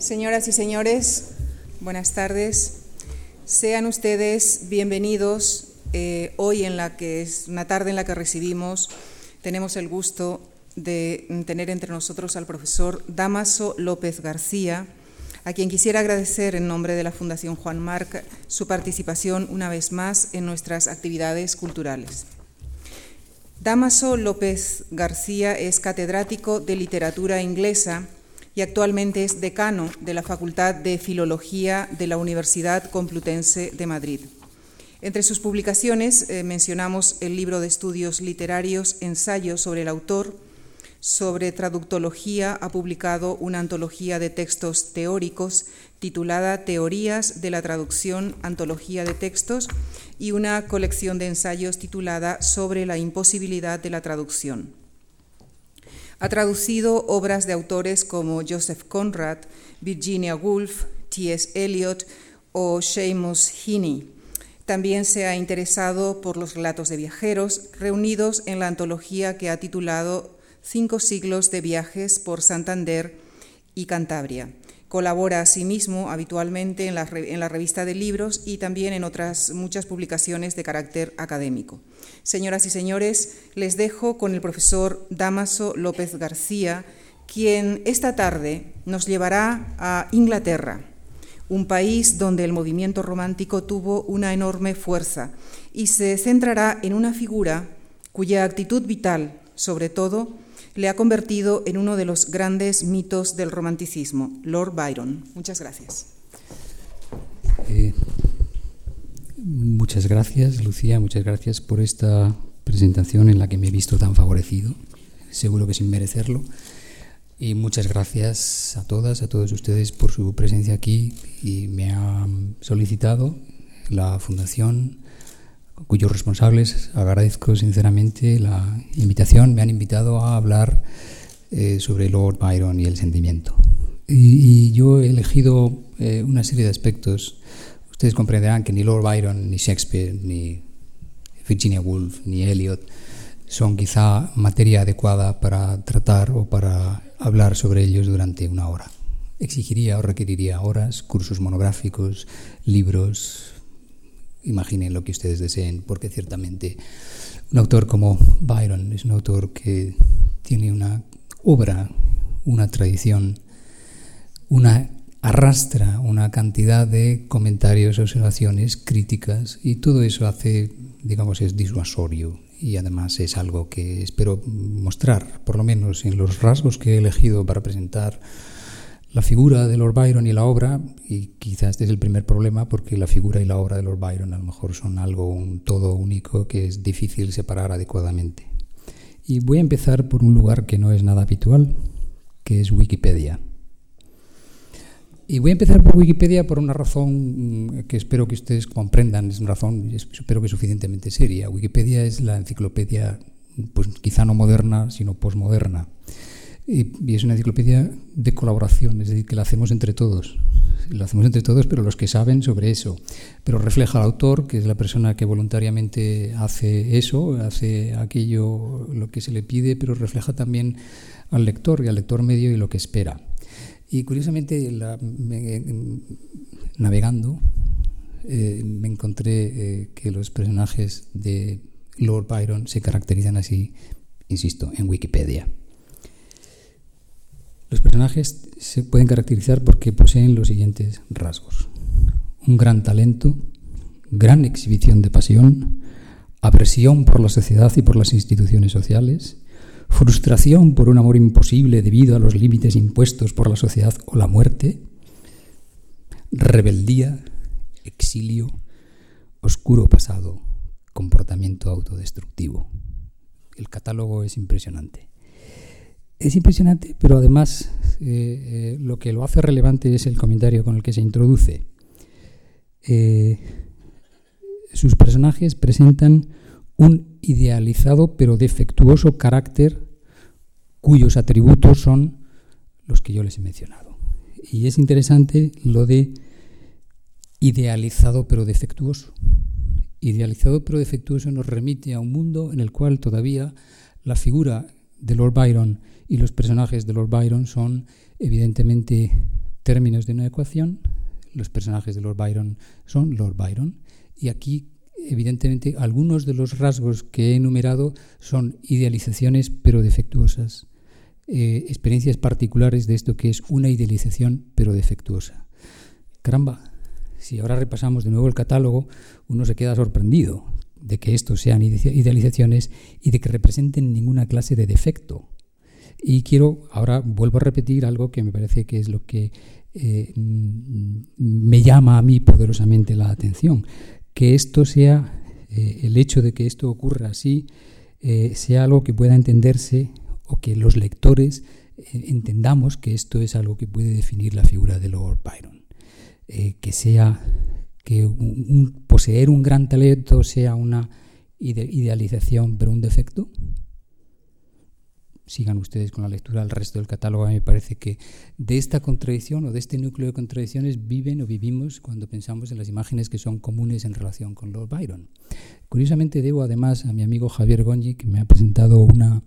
Señoras y señores, buenas tardes. Sean ustedes bienvenidos eh, hoy en la que es una tarde en la que recibimos, tenemos el gusto de tener entre nosotros al profesor Damaso López García, a quien quisiera agradecer en nombre de la Fundación Juan Marc su participación una vez más en nuestras actividades culturales. Damaso López García es catedrático de literatura inglesa y actualmente es decano de la Facultad de Filología de la Universidad Complutense de Madrid. Entre sus publicaciones eh, mencionamos el libro de estudios literarios Ensayos sobre el autor, sobre traductología ha publicado una antología de textos teóricos titulada Teorías de la traducción, antología de textos, y una colección de ensayos titulada Sobre la imposibilidad de la traducción. Ha traducido obras de autores como Joseph Conrad, Virginia Woolf, T.S. Eliot o Seamus Heaney. También se ha interesado por los relatos de viajeros reunidos en la antología que ha titulado Cinco siglos de viajes por Santander y Cantabria. Colabora asimismo habitualmente en la, en la, revista de libros y también en otras muchas publicaciones de carácter académico. Señoras y señores, les dejo con el profesor Damaso López García, quien esta tarde nos llevará a Inglaterra, un país donde el movimiento romántico tuvo una enorme fuerza y se centrará en una figura cuya actitud vital, sobre todo, le ha convertido en uno de los grandes mitos del romanticismo, Lord Byron. Muchas gracias. Eh, muchas gracias, Lucía, muchas gracias por esta presentación en la que me he visto tan favorecido, seguro que sin merecerlo. Y muchas gracias a todas, a todos ustedes por su presencia aquí y me han solicitado la Fundación cuyos responsables agradezco sinceramente la invitación. Me han invitado a hablar eh, sobre Lord Byron y el sentimiento. Y, yo he elegido eh, una serie de aspectos. Ustedes comprenderán que ni Lord Byron, ni Shakespeare, ni Virginia Woolf, ni Eliot son quizá materia adecuada para tratar o para hablar sobre ellos durante una hora. Exigiría o requeriría horas, cursos monográficos, libros, imaginen lo que ustedes deseen, porque ciertamente un autor como Byron es un autor que tiene una obra, una tradición, una arrastra una cantidad de comentarios, observaciones, críticas y todo eso hace, digamos, es disuasorio y además es algo que espero mostrar, por lo menos en los rasgos que he elegido para presentar la figura de Lord Byron y la obra, y quizás este es el primer problema porque la figura y la obra de Lord Byron a lo mejor son algo, un todo único que es difícil separar adecuadamente. Y voy a empezar por un lugar que no es nada habitual, que es Wikipedia. Y voy a empezar por Wikipedia por una razón mm, que espero que ustedes comprendan, es una razón, espero que suficientemente seria. Wikipedia es la enciclopedia, pues quizá no moderna, sino posmoderna y, es una enciclopedia de colaboración, es decir, que la hacemos entre todos. Lo hacemos entre todos, pero los que saben sobre eso. Pero refleja al autor, que es la persona que voluntariamente hace eso, hace aquello, lo que se le pide, pero refleja también al lector y al lector medio y lo que espera. Y curiosamente, navegando, eh, me encontré eh, que los personajes de Lord Byron se caracterizan así, insisto, en Wikipedia. Los personajes se pueden caracterizar porque poseen los siguientes rasgos. Un gran talento, gran exhibición de pasión, aversión por la sociedad y por las instituciones sociales, frustración por un amor imposible debido a los límites impuestos por la sociedad o la muerte, rebeldía, exilio, oscuro pasado, comportamiento autodestructivo. El catálogo es impresionante. Es impresionante, pero además eh, eh, lo que lo hace relevante es el comentario con el que se introduce. Eh, sus personajes presentan un idealizado pero defectuoso carácter cuyos atributos son los que yo les he mencionado. Y es interesante lo de idealizado pero defectuoso. Idealizado pero defectuoso nos remite a un mundo en el cual todavía la figura de Lord Byron y los personajes de Lord Byron son evidentemente términos de una ecuación, los personajes de Lord Byron son Lord Byron, y aquí evidentemente algunos de los rasgos que he enumerado son idealizaciones pero defectuosas, eh, experiencias particulares de esto que es una idealización pero defectuosa. Caramba, si ahora repasamos de nuevo el catálogo, uno se queda sorprendido de que estos sean idealizaciones y de que representen ninguna clase de defecto. Y quiero, ahora vuelvo a repetir algo que me parece que es lo que eh, me llama a mí poderosamente la atención, que esto sea, eh, el hecho de que esto ocurra así, eh, sea algo que pueda entenderse o que los lectores entendamos que esto es algo que puede definir la figura de Lord Byron. que sea que poseer un gran talento sea una idealización pero un defecto sigan ustedes con la lectura del resto del catálogo. A mí me parece que de esta contradicción o de este núcleo de contradicciones viven o vivimos cuando pensamos en las imágenes que son comunes en relación con Lord Byron. Curiosamente debo además a mi amigo Javier Goñi, que me ha presentado una,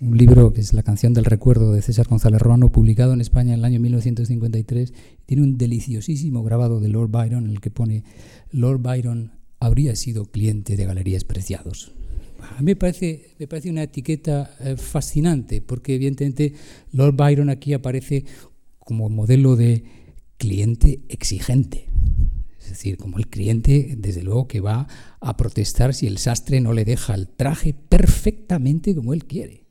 un libro que es La canción del recuerdo de César González Ruano, publicado en España en el año 1953. Tiene un deliciosísimo grabado de Lord Byron en el que pone Lord Byron habría sido cliente de Galerías Preciados a mí me parece, me parece una etiqueta eh, fascinante, porque evidentemente Lord Byron aquí aparece como modelo de cliente exigente. Es decir, como el cliente, desde luego, que va a protestar si el sastre no le deja el traje perfectamente como él quiere.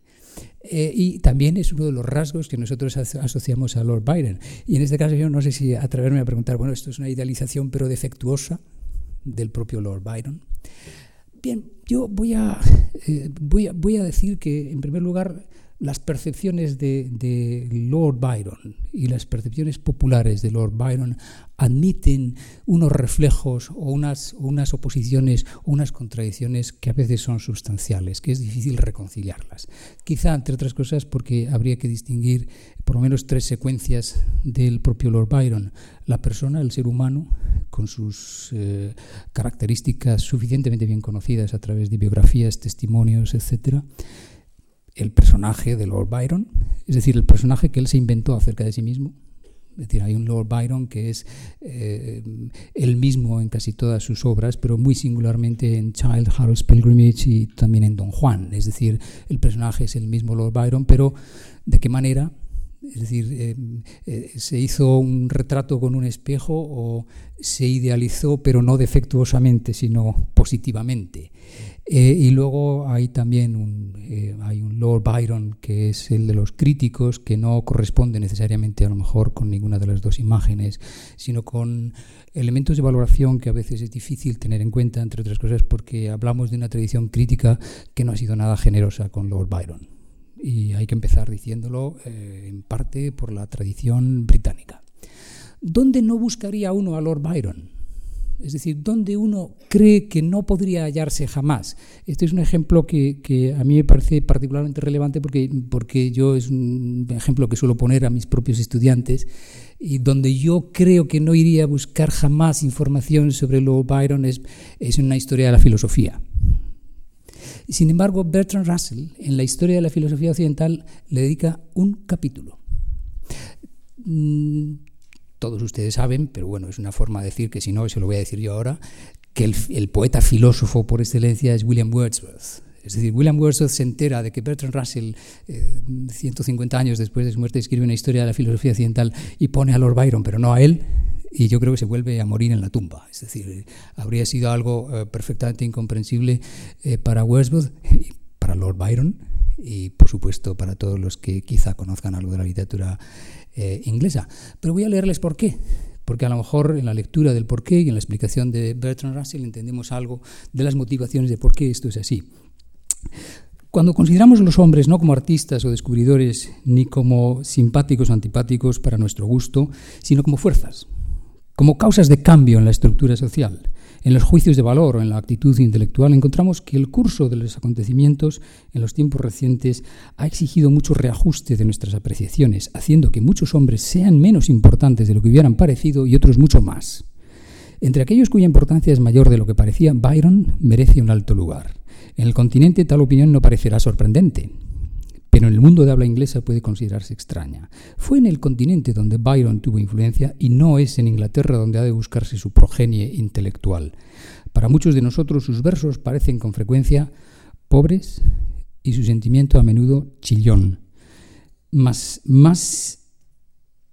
Eh, y también es uno de los rasgos que nosotros asociamos a Lord Byron. Y en este caso yo no sé si atreverme a preguntar, bueno, esto es una idealización pero defectuosa del propio Lord Byron. Bien, yo voy a, eh, voy a, voy a decir que, en primer lugar, las percepciones de, Lord Byron y las percepciones populares de Lord Byron admiten unos reflejos o unas, unas oposiciones unas contradicciones que a veces son sustanciales, que es difícil reconciliarlas. Quizá, entre otras cosas, porque habría que distinguir por lo menos tres secuencias del propio Lord Byron. La persona, el ser humano, con sus eh, características suficientemente bien conocidas a través de biografías, testimonios, etcétera el personaje de Lord Byron, es decir, el personaje que él se inventó acerca de sí mismo. Es decir, hay un Lord Byron que es eh, él mismo en casi todas sus obras, pero muy singularmente en Child, Harold's Pilgrimage y también en Don Juan. Es decir, el personaje es el mismo Lord Byron, pero ¿de qué manera? Es decir, eh, eh, se hizo un retrato con un espejo o se idealizó, pero no defectuosamente, sino positivamente. Eh, y luego hay también un, hay un Lord Byron, que es el de los críticos, que no corresponde necesariamente a lo mejor con ninguna de las dos imágenes, sino con elementos de valoración que a veces es difícil tener en cuenta, entre otras cosas, porque hablamos de una tradición crítica que no ha sido nada generosa con Lord Byron y hay que empezar diciéndolo eh, en parte por la tradición británica. ¿Dónde no buscaría uno a Lord Byron? Es decir, ¿dónde uno cree que no podría hallarse jamás? Este es un ejemplo que, a mí me parece particularmente relevante porque, porque yo es un ejemplo que suelo poner a mis propios estudiantes y donde yo creo que no iría a buscar jamás información sobre Lord Byron es, es una historia de la filosofía. Sin embargo, Bertrand Russell, en la historia de la filosofía occidental, le dedica un capítulo. Todos ustedes saben, pero bueno, es una forma de decir que si no, se lo voy a decir yo ahora, que el, poeta filósofo por excelencia es William Wordsworth. Es decir, William Wordsworth se entera de que Bertrand Russell, 150 eh, años después de su muerte, escribe una historia de la filosofía occidental y pone a Lord Byron, pero no a él, y yo creo que se vuelve a morir en la tumba. Es decir, habría sido algo eh, perfectamente incomprensible eh, para Wordsworth, para Lord Byron y, por supuesto, para todos los que quizá conozcan algo de la literatura eh, inglesa. Pero voy a leerles por qué. Porque a lo mejor en la lectura del porqué y en la explicación de Bertrand Russell entendemos algo de las motivaciones de por qué esto es así. Cuando consideramos los hombres no como artistas o descubridores, ni como simpáticos o antipáticos para nuestro gusto, sino como fuerzas, como causas de cambio en la estructura social, en los juicios de valor o en la actitud intelectual, encontramos que el curso de los acontecimientos en los tiempos recientes ha exigido mucho reajuste de nuestras apreciaciones, haciendo que muchos hombres sean menos importantes de lo que hubieran parecido y otros mucho más. Entre aquellos cuya importancia es mayor de lo que parecía, Byron merece un alto lugar. En el continente tal opinión no parecerá sorprendente. Pero en el mundo de habla inglesa puede considerarse extraña. Fue en el continente donde Byron tuvo influencia y no es en Inglaterra donde ha de buscarse su progenie intelectual. Para muchos de nosotros sus versos parecen con frecuencia pobres y su sentimiento a menudo chillón. Más, más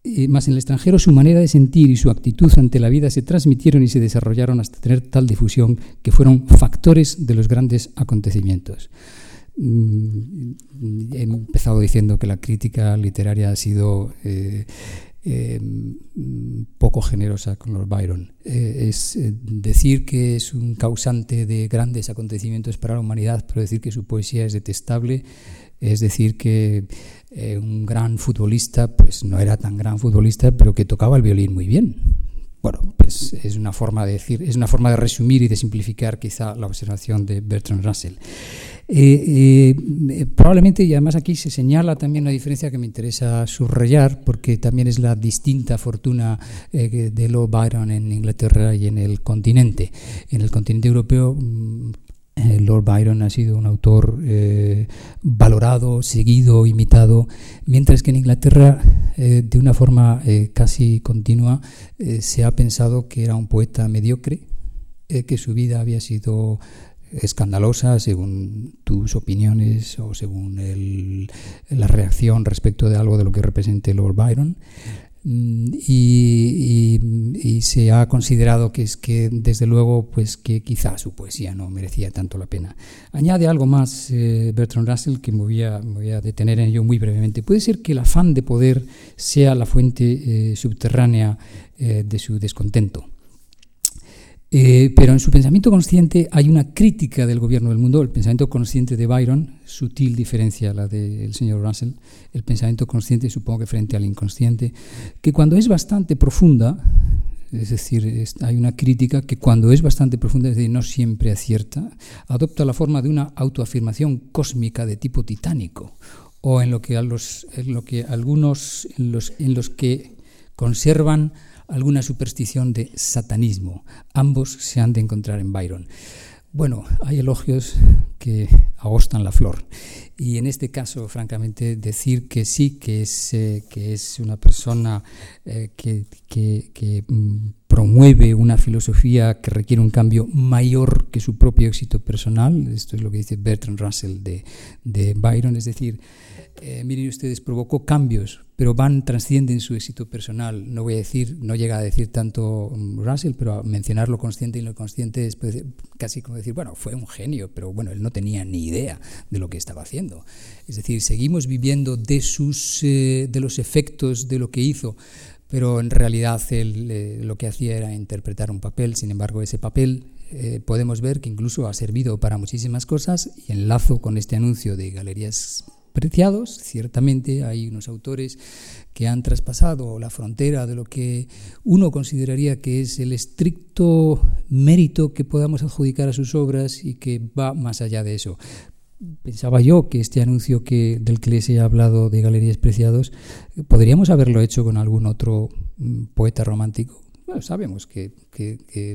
eh, más en el extranjero su manera de sentir y su actitud ante la vida se transmitieron y se desarrollaron hasta tener tal difusión que fueron factores de los grandes acontecimientos. Mm, he empezado diciendo que la crítica literaria ha sido eh, eh, poco generosa con los Byron. es decir que es un causante de grandes acontecimientos para la humanidad, pero decir que su poesía es detestable es decir que eh, un gran futbolista, pues no era tan gran futbolista, pero que tocaba el violín muy bien. Bueno, pues es una forma de decir, es una forma de resumir y de simplificar quizá la observación de Bertrand Russell. Eh, eh, probablemente, y además aquí se señala también una diferencia que me interesa subrayar, porque también es la distinta fortuna de Lord Byron en Inglaterra y en el continente. En el continente europeo mm, eh, Lord Byron ha sido un autor eh, valorado, seguido, imitado, mientras que en Inglaterra, eh, de una forma casi continua, se ha pensado que era un poeta mediocre, que su vida había sido escandalosa según tus opiniones o según la reacción respecto de algo de lo que represente Lord Byron. Mm, y, se ha considerado que es que desde luego pues que quizá su poesía no merecía tanto la pena. Añade algo más eh, Bertrand Russell que me voy, a, detener en ello muy brevemente. Puede ser que el afán de poder sea la fuente eh, subterránea eh, de su descontento. Eh, pero en su pensamiento consciente hay una crítica del gobierno del mundo. El pensamiento consciente de Byron, sutil diferencia a la del señor Russell, el pensamiento consciente, supongo que frente al inconsciente, que cuando es bastante profunda, es decir, hay una crítica que cuando es bastante profunda, es decir, no siempre acierta, adopta la forma de una autoafirmación cósmica de tipo titánico, o en lo que, a los, en lo que algunos, en los, en los que conservan alguna superstición de satanismo. Ambos se han de encontrar en Byron. Bueno, hay elogios que agostan la flor. Y en este caso, francamente, decir que sí, que es, eh, que es una persona eh, que, que, mm, promueve una filosofía que requiere un cambio mayor que su propio éxito personal, esto es lo que dice Bertrand Russell de, de Byron, es decir, eh, miren ustedes, provocó cambios, pero van, trascienden su éxito personal. No voy a decir, no llega a decir tanto mm, Russell, pero a mencionar lo consciente y lo inconsciente es pues, casi como decir, bueno, fue un genio, pero bueno, él no tenía ni idea de lo que estaba haciendo. Es decir, seguimos viviendo de, sus, eh, de los efectos de lo que hizo, pero en realidad él eh, lo que hacía era interpretar un papel, sin embargo, ese papel podemos ver que incluso ha servido para muchísimas cosas y enlazo con este anuncio de Galerías preciados. Ciertamente hay unos autores que han traspasado la frontera de lo que uno consideraría que es el estricto mérito que podamos adjudicar a sus obras y que va más allá de eso. Pensaba yo que este anuncio que, del que les he hablado de Galerías Preciados podríamos haberlo hecho con algún otro mm, poeta romántico sabemos que,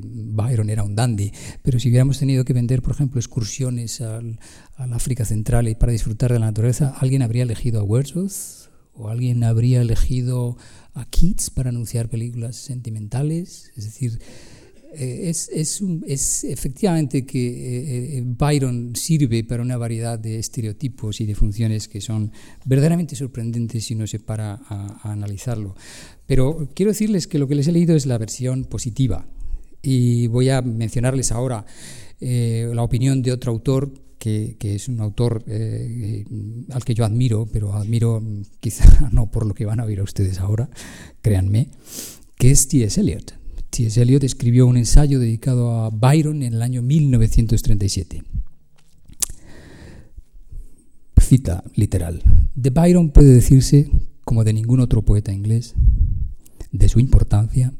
Byron era un dandy, pero si hubiéramos tenido que vender, por ejemplo, excursiones al, África Central y para disfrutar de la naturaleza, ¿alguien habría elegido a Wordsworth? ¿O alguien habría elegido a Keats para anunciar películas sentimentales? Es decir, eh, es, es, efectivamente que eh, eh, Byron sirve para una variedad de estereotipos y de funciones que son verdaderamente sorprendentes si uno se para a, analizarlo. Pero quiero decirles que lo que les he leído es la versión positiva y voy a mencionarles ahora la opinión de otro autor que, que, es un autor al que yo admiro, pero admiro quizá no por lo que van a oír a ustedes ahora, créanme, que es T.S. Eliot. T.S. Eliot escribió un ensayo dedicado a Byron en el año 1937. Cita literal. De Byron puede decirse, como de ningún otro poeta inglés, de su importancia,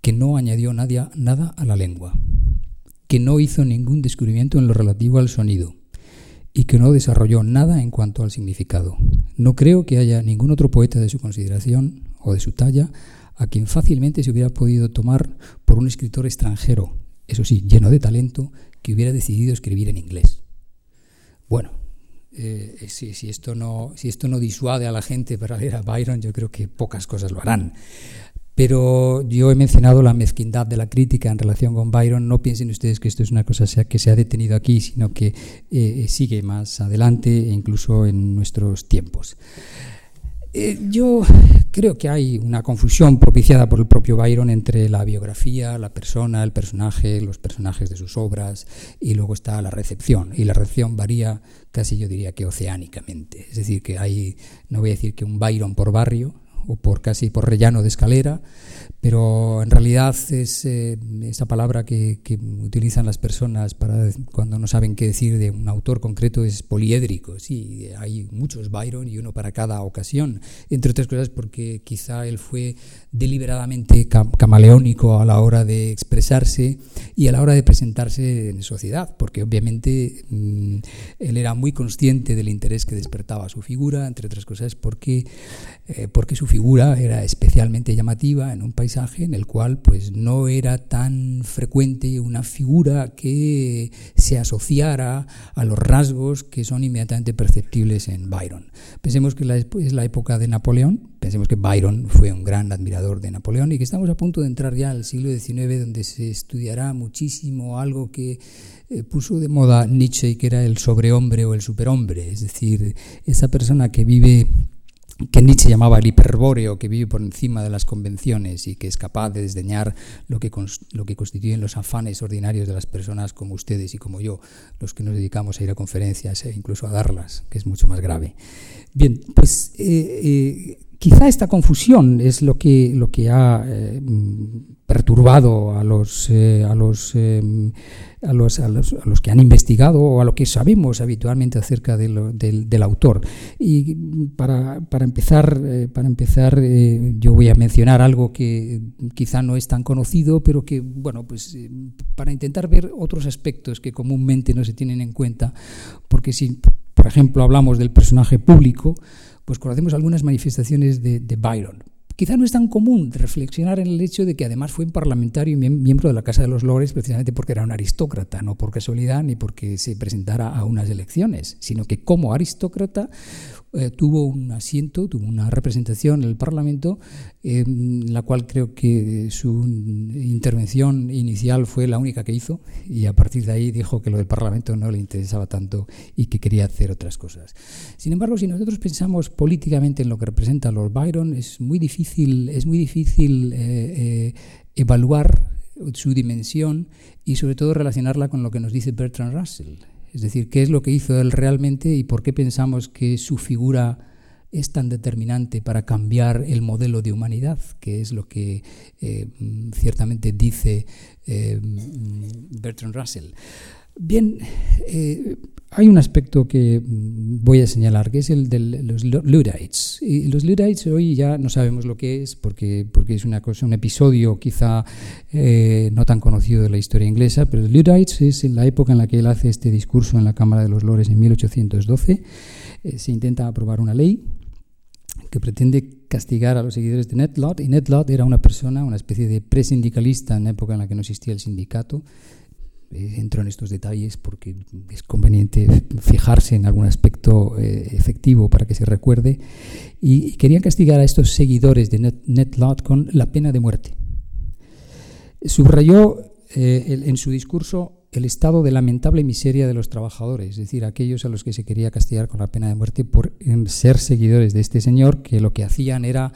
que no añadió nada a la lengua, que no hizo ningún descubrimiento en lo relativo al sonido y que no desarrolló nada en cuanto al significado. No creo que haya ningún otro poeta de su consideración o de su talla a quien fácilmente se hubiera podido tomar por un escritor extranjero, eso sí, lleno de talento, que hubiera decidido escribir en inglés. Bueno, eh, si, esto no disuade a la gente para leer a Byron, yo creo que pocas cosas lo harán. Pero yo he mencionado la mezquindad de la crítica en relación con Byron. No piensen ustedes que esto es una cosa que se ha detenido aquí, sino que eh, sigue más adelante e incluso en nuestros tiempos. Eh, yo creo que hay una confusión propiciada por el propio Byron entre la biografía, la persona, el personaje, los personajes de sus obras y luego está la recepción. Y la recepción varía casi yo diría que oceánicamente. Es decir, que hay, no voy a decir que un Byron por barrio, o por casi por rellano de escalera, pero en realidad es eh, esa palabra que, utilizan las personas para cuando no saben qué decir de un autor concreto es poliédrico. Sí, hay muchos Byron y uno para cada ocasión, entre otras cosas porque quizá él fue deliberadamente camaleónico a la hora de expresarse y a la hora de presentarse en sociedad, porque obviamente mm, él era muy consciente del interés que despertaba su figura, entre otras cosas porque, eh, porque su figura era especialmente llamativa en un paisaje en el cual pues no era tan frecuente una figura que se asociara a los rasgos que son inmediatamente perceptibles en Byron. Pensemos que es la época de Napoleón, pensemos que Byron fue un gran admirador de Napoleón y que estamos a punto de entrar ya al siglo XIX donde se estudiará muchísimo algo que eh, puso de moda Nietzsche y que era el sobrehombre o el superhombre, es decir, esa persona que vive que Nietzsche llamaba el hiperbóreo, que vive por encima de las convenciones y que es capaz de desdeñar lo que, lo que constituyen los afanes ordinarios de las personas como ustedes y como yo, los que nos dedicamos a ir a conferencias e incluso a darlas, que es mucho más grave. Bien, pues eh, eh, quizá esta confusión es lo que, lo que ha eh, perturbado a los, a los a los, a, los, a los, que han investigado o a lo que sabemos habitualmente acerca del, del, autor. Y para, para empezar, eh, para empezar eh, yo voy a mencionar algo que quizá no es tan conocido, pero que, bueno, pues eh, para intentar ver otros aspectos que comúnmente no se tienen en cuenta, porque si, por ejemplo, hablamos del personaje público, pues conocemos algunas manifestaciones de, de Byron. Quizá no es tan común reflexionar en el hecho de que además fue un parlamentario y miembro de la Casa de los Lores precisamente porque era un aristócrata, no por casualidad ni porque se presentara a unas elecciones, sino que como aristócrata eh, tuvo un asiento, tuvo una representación en el Parlamento, en la cual creo que su intervención inicial fue la única que hizo y a partir de ahí dijo que lo del Parlamento no le interesaba tanto y que quería hacer otras cosas. Sin embargo, si nosotros pensamos políticamente en lo que representa Lord Byron, es muy difícil, es muy difícil eh, eh, evaluar su dimensión y sobre todo relacionarla con lo que nos dice Bertrand Russell. Es decir, qué es lo que hizo él realmente y por qué pensamos que su figura es tan determinante para cambiar el modelo de humanidad, que es lo que eh, ciertamente dice eh, Bertrand Russell. Bien, eh, hay un aspecto que voy a señalar, que es el de los Luddites. Y los Luddites hoy ya no sabemos lo que es, porque, porque es una cosa, un episodio quizá eh, no tan conocido de la historia inglesa, pero los Luddites es en la época en la que él hace este discurso en la Cámara de los Lores en 1812. Eh, se intenta aprobar una ley que pretende castigar a los seguidores de Ned y Ned era una persona, una especie de presindicalista en la época en la que no existía el sindicato, entro en estos detalles porque es conveniente fijarse en algún aspecto eh, efectivo para que se recuerde. Y, querían castigar a estos seguidores de Ned, Lott con la pena de muerte. Subrayó eh, en su discurso el estado de lamentable miseria de los trabajadores, es decir, aquellos a los que se quería castigar con la pena de muerte por ser seguidores de este señor, que lo que hacían era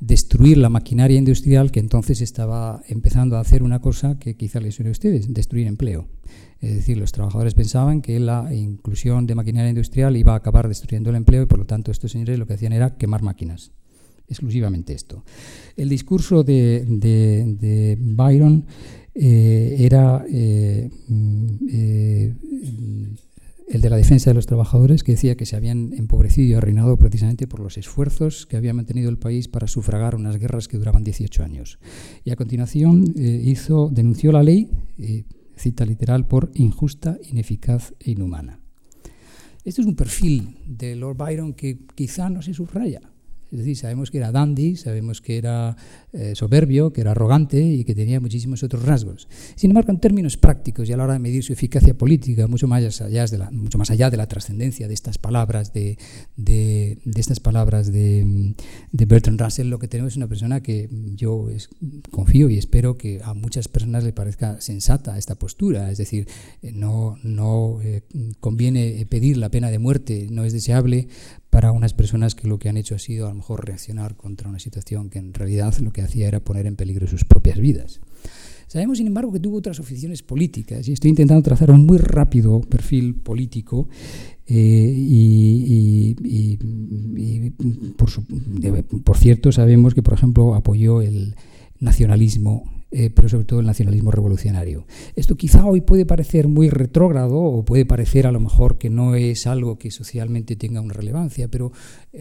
destruir la maquinaria industrial que entonces estaba empezando a hacer una cosa que quizá les suene a ustedes, destruir empleo. Es decir, los trabajadores pensaban que la inclusión de maquinaria industrial iba a acabar destruyendo el empleo y por lo tanto estos señores lo que hacían era quemar máquinas exclusivamente esto. El discurso de, Byron eh, era eh, eh, el de la defensa de los trabajadores, que decía que se habían empobrecido y arruinado precisamente por los esfuerzos que había mantenido el país para sufragar unas guerras que duraban 18 años. Y a continuación hizo, denunció la ley, cita literal, por injusta, ineficaz e inhumana. Este es un perfil de Lord Byron que quizá no se subraya Es decir, sabemos que era dandy, sabemos que era eh, soberbio, que era arrogante y que tenía muchísimos otros rasgos. Sin embargo, en términos prácticos y a la hora de medir su eficacia política, mucho más allá de la, mucho más allá de la trascendencia de estas palabras de, de, estas palabras de, de, Bertrand Russell, lo que tenemos es una persona que yo confío y espero que a muchas personas le parezca sensata esta postura. Es decir, eh, no, no eh, conviene pedir la pena de muerte, no es deseable para unas personas que lo que han hecho ha sido a lo mejor reaccionar contra una situación que en realidad lo que hacía era poner en peligro sus propias vidas. Sabemos, sin embargo, que tuvo otras aficiones políticas y estoy intentando trazar un muy rápido perfil político eh, y, por, cierto, sabemos que, por ejemplo, apoyó el nacionalismo eh, pero sobre todo el nacionalismo revolucionario. Esto quizá hoy puede parecer muy retrógrado o puede parecer a lo mejor que no es algo que socialmente tenga una relevancia, pero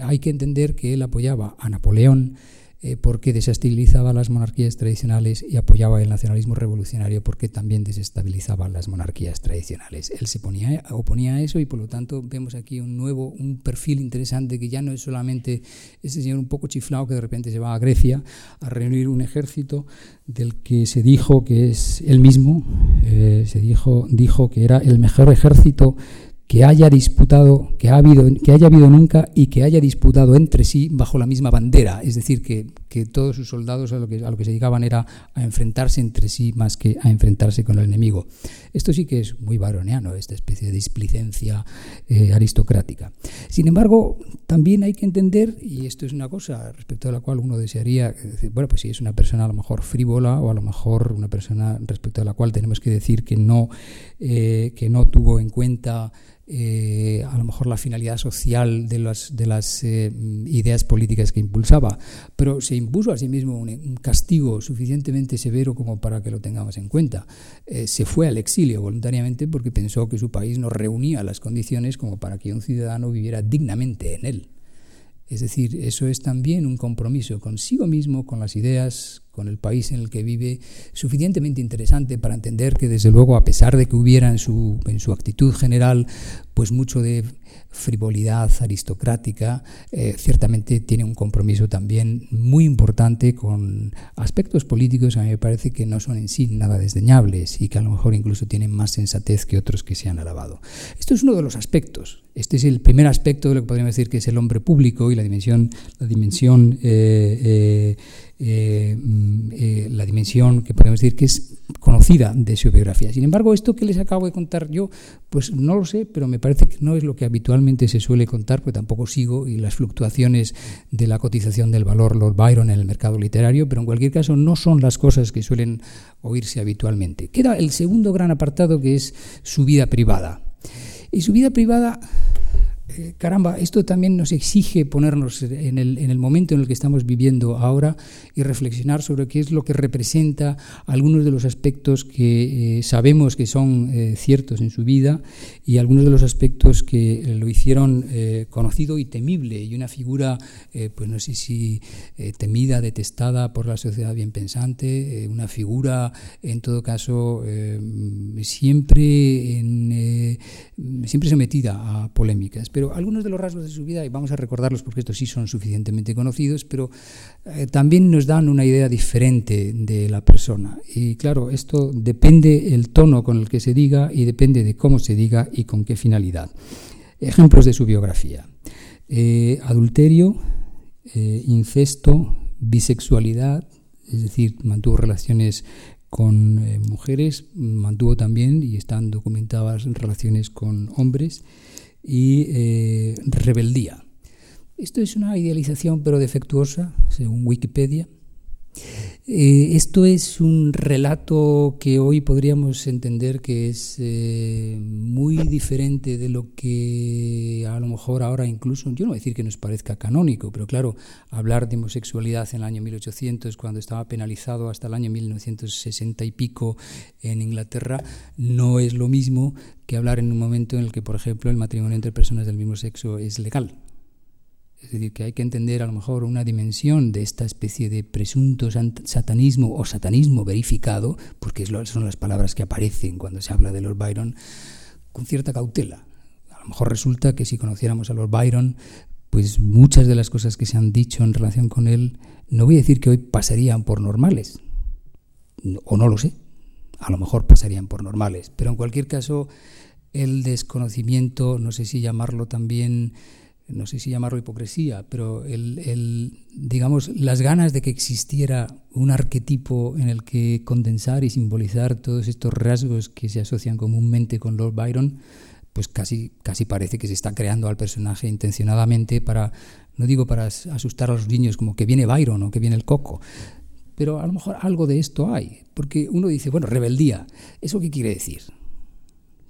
hay que entender que él apoyaba a Napoleón, eh, porque desestabilizaba las monarquías tradicionales y apoyaba el nacionalismo revolucionario porque también desestabilizaba las monarquías tradicionales. Él se ponía, oponía a eso y por lo tanto vemos aquí un nuevo, un perfil interesante que ya no es solamente ese señor un poco chiflado que de repente se va a Grecia a reunir un ejército del que se dijo que es él mismo, eh, se dijo, dijo que era el mejor ejército que haya disputado, que, ha habido, que haya habido nunca y que haya disputado entre sí bajo la misma bandera. Es decir, que, que todos sus soldados a lo, que, a lo que se dedicaban era a enfrentarse entre sí más que a enfrentarse con el enemigo. Esto sí que es muy baroniano, esta especie de displicencia eh, aristocrática. Sin embargo, también hay que entender, y esto es una cosa respecto a la cual uno desearía, bueno, pues si es una persona a lo mejor frívola o a lo mejor una persona respecto a la cual tenemos que decir que no, eh, que no tuvo en cuenta eh, a lo mejor la finalidad social de las, de las eh, ideas políticas que impulsaba, pero se impuso a sí mismo un, castigo suficientemente severo como para que lo tengamos en cuenta. Se fue al exilio voluntariamente porque pensó que su país no reunía las condiciones como para que un ciudadano viviera dignamente en él. Es decir, eso es también un compromiso consigo mismo, con las ideas, con el país en el que vive, suficientemente interesante para entender que, desde luego, a pesar de que hubiera en su, en su actitud general pues mucho de frivolidad aristocrática, eh, ciertamente tiene un compromiso también muy importante con aspectos políticos a mí me parece que no son en sí nada desdeñables y que a lo mejor incluso tienen más sensatez que otros que se han alabado. Esto es uno de los aspectos. Este es el primer aspecto de lo que podríamos decir que es el hombre público y la dimensión, la dimensión eh, eh, eh, mm, eh, la dimensión que podemos decir que es conocida de su biografía. Sin embargo, esto que les acabo de contar yo, pues no lo sé, pero me parece que no es lo que habitualmente se suele contar, porque tampoco sigo y las fluctuaciones de la cotización del valor Lord Byron en el mercado literario, pero en cualquier caso no son las cosas que suelen oírse habitualmente. Queda el segundo gran apartado que es su vida privada. Y su vida privada caramba, esto también nos exige ponernos en el, en el, momento en el que estamos viviendo ahora y reflexionar sobre qué es lo que representa algunos de los aspectos que eh, sabemos que son eh, ciertos en su vida y algunos de los aspectos que lo hicieron conocido y temible. Y una figura, pues no sé si temida, detestada por la sociedad bien pensante, una figura en todo caso siempre, en, siempre sometida a polémicas algunos de los rasgos de su vida, y vamos a recordarlos porque estos sí son suficientemente conocidos, pero eh, también nos dan una idea diferente de la persona. Y claro, esto depende el tono con el que se diga y depende de cómo se diga y con qué finalidad. Ejemplos de su biografía. Eh, adulterio, eh, incesto, bisexualidad, es decir, mantuvo relaciones con mujeres, mantuvo también y están documentadas relaciones con hombres y eh, rebeldía. Esto es una idealización pero defectuosa, según Wikipedia. Eh, esto es un relato que hoy podríamos entender que es eh, muy diferente de lo que a lo mejor ahora incluso, yo no voy a decir que nos parezca canónico, pero claro, hablar de homosexualidad en el año 1800, cuando estaba penalizado hasta el año 1960 y pico en Inglaterra, no es lo mismo que hablar en un momento en el que, por ejemplo, el matrimonio entre personas del mismo sexo es legal. Es decir, que hay que entender a lo mejor una dimensión de esta especie de presunto satanismo o satanismo verificado, porque son las palabras que aparecen cuando se habla de Lord Byron, con cierta cautela. A lo mejor resulta que si conociéramos a Lord Byron, pues muchas de las cosas que se han dicho en relación con él, no voy a decir que hoy pasarían por normales, o no lo sé, a lo mejor pasarían por normales, pero en cualquier caso el desconocimiento, no sé si llamarlo también, no sé si llamarlo hipocresía, pero el, digamos, las ganas de que existiera un arquetipo en el que condensar y simbolizar todos estos rasgos que se asocian comúnmente con Lord Byron, pues casi, casi parece que se está creando al personaje intencionadamente para, no digo para asustar a los niños como que viene Byron o que viene el coco, pero a lo mejor algo de esto hay, porque uno dice, bueno, rebeldía, ¿eso qué quiere decir?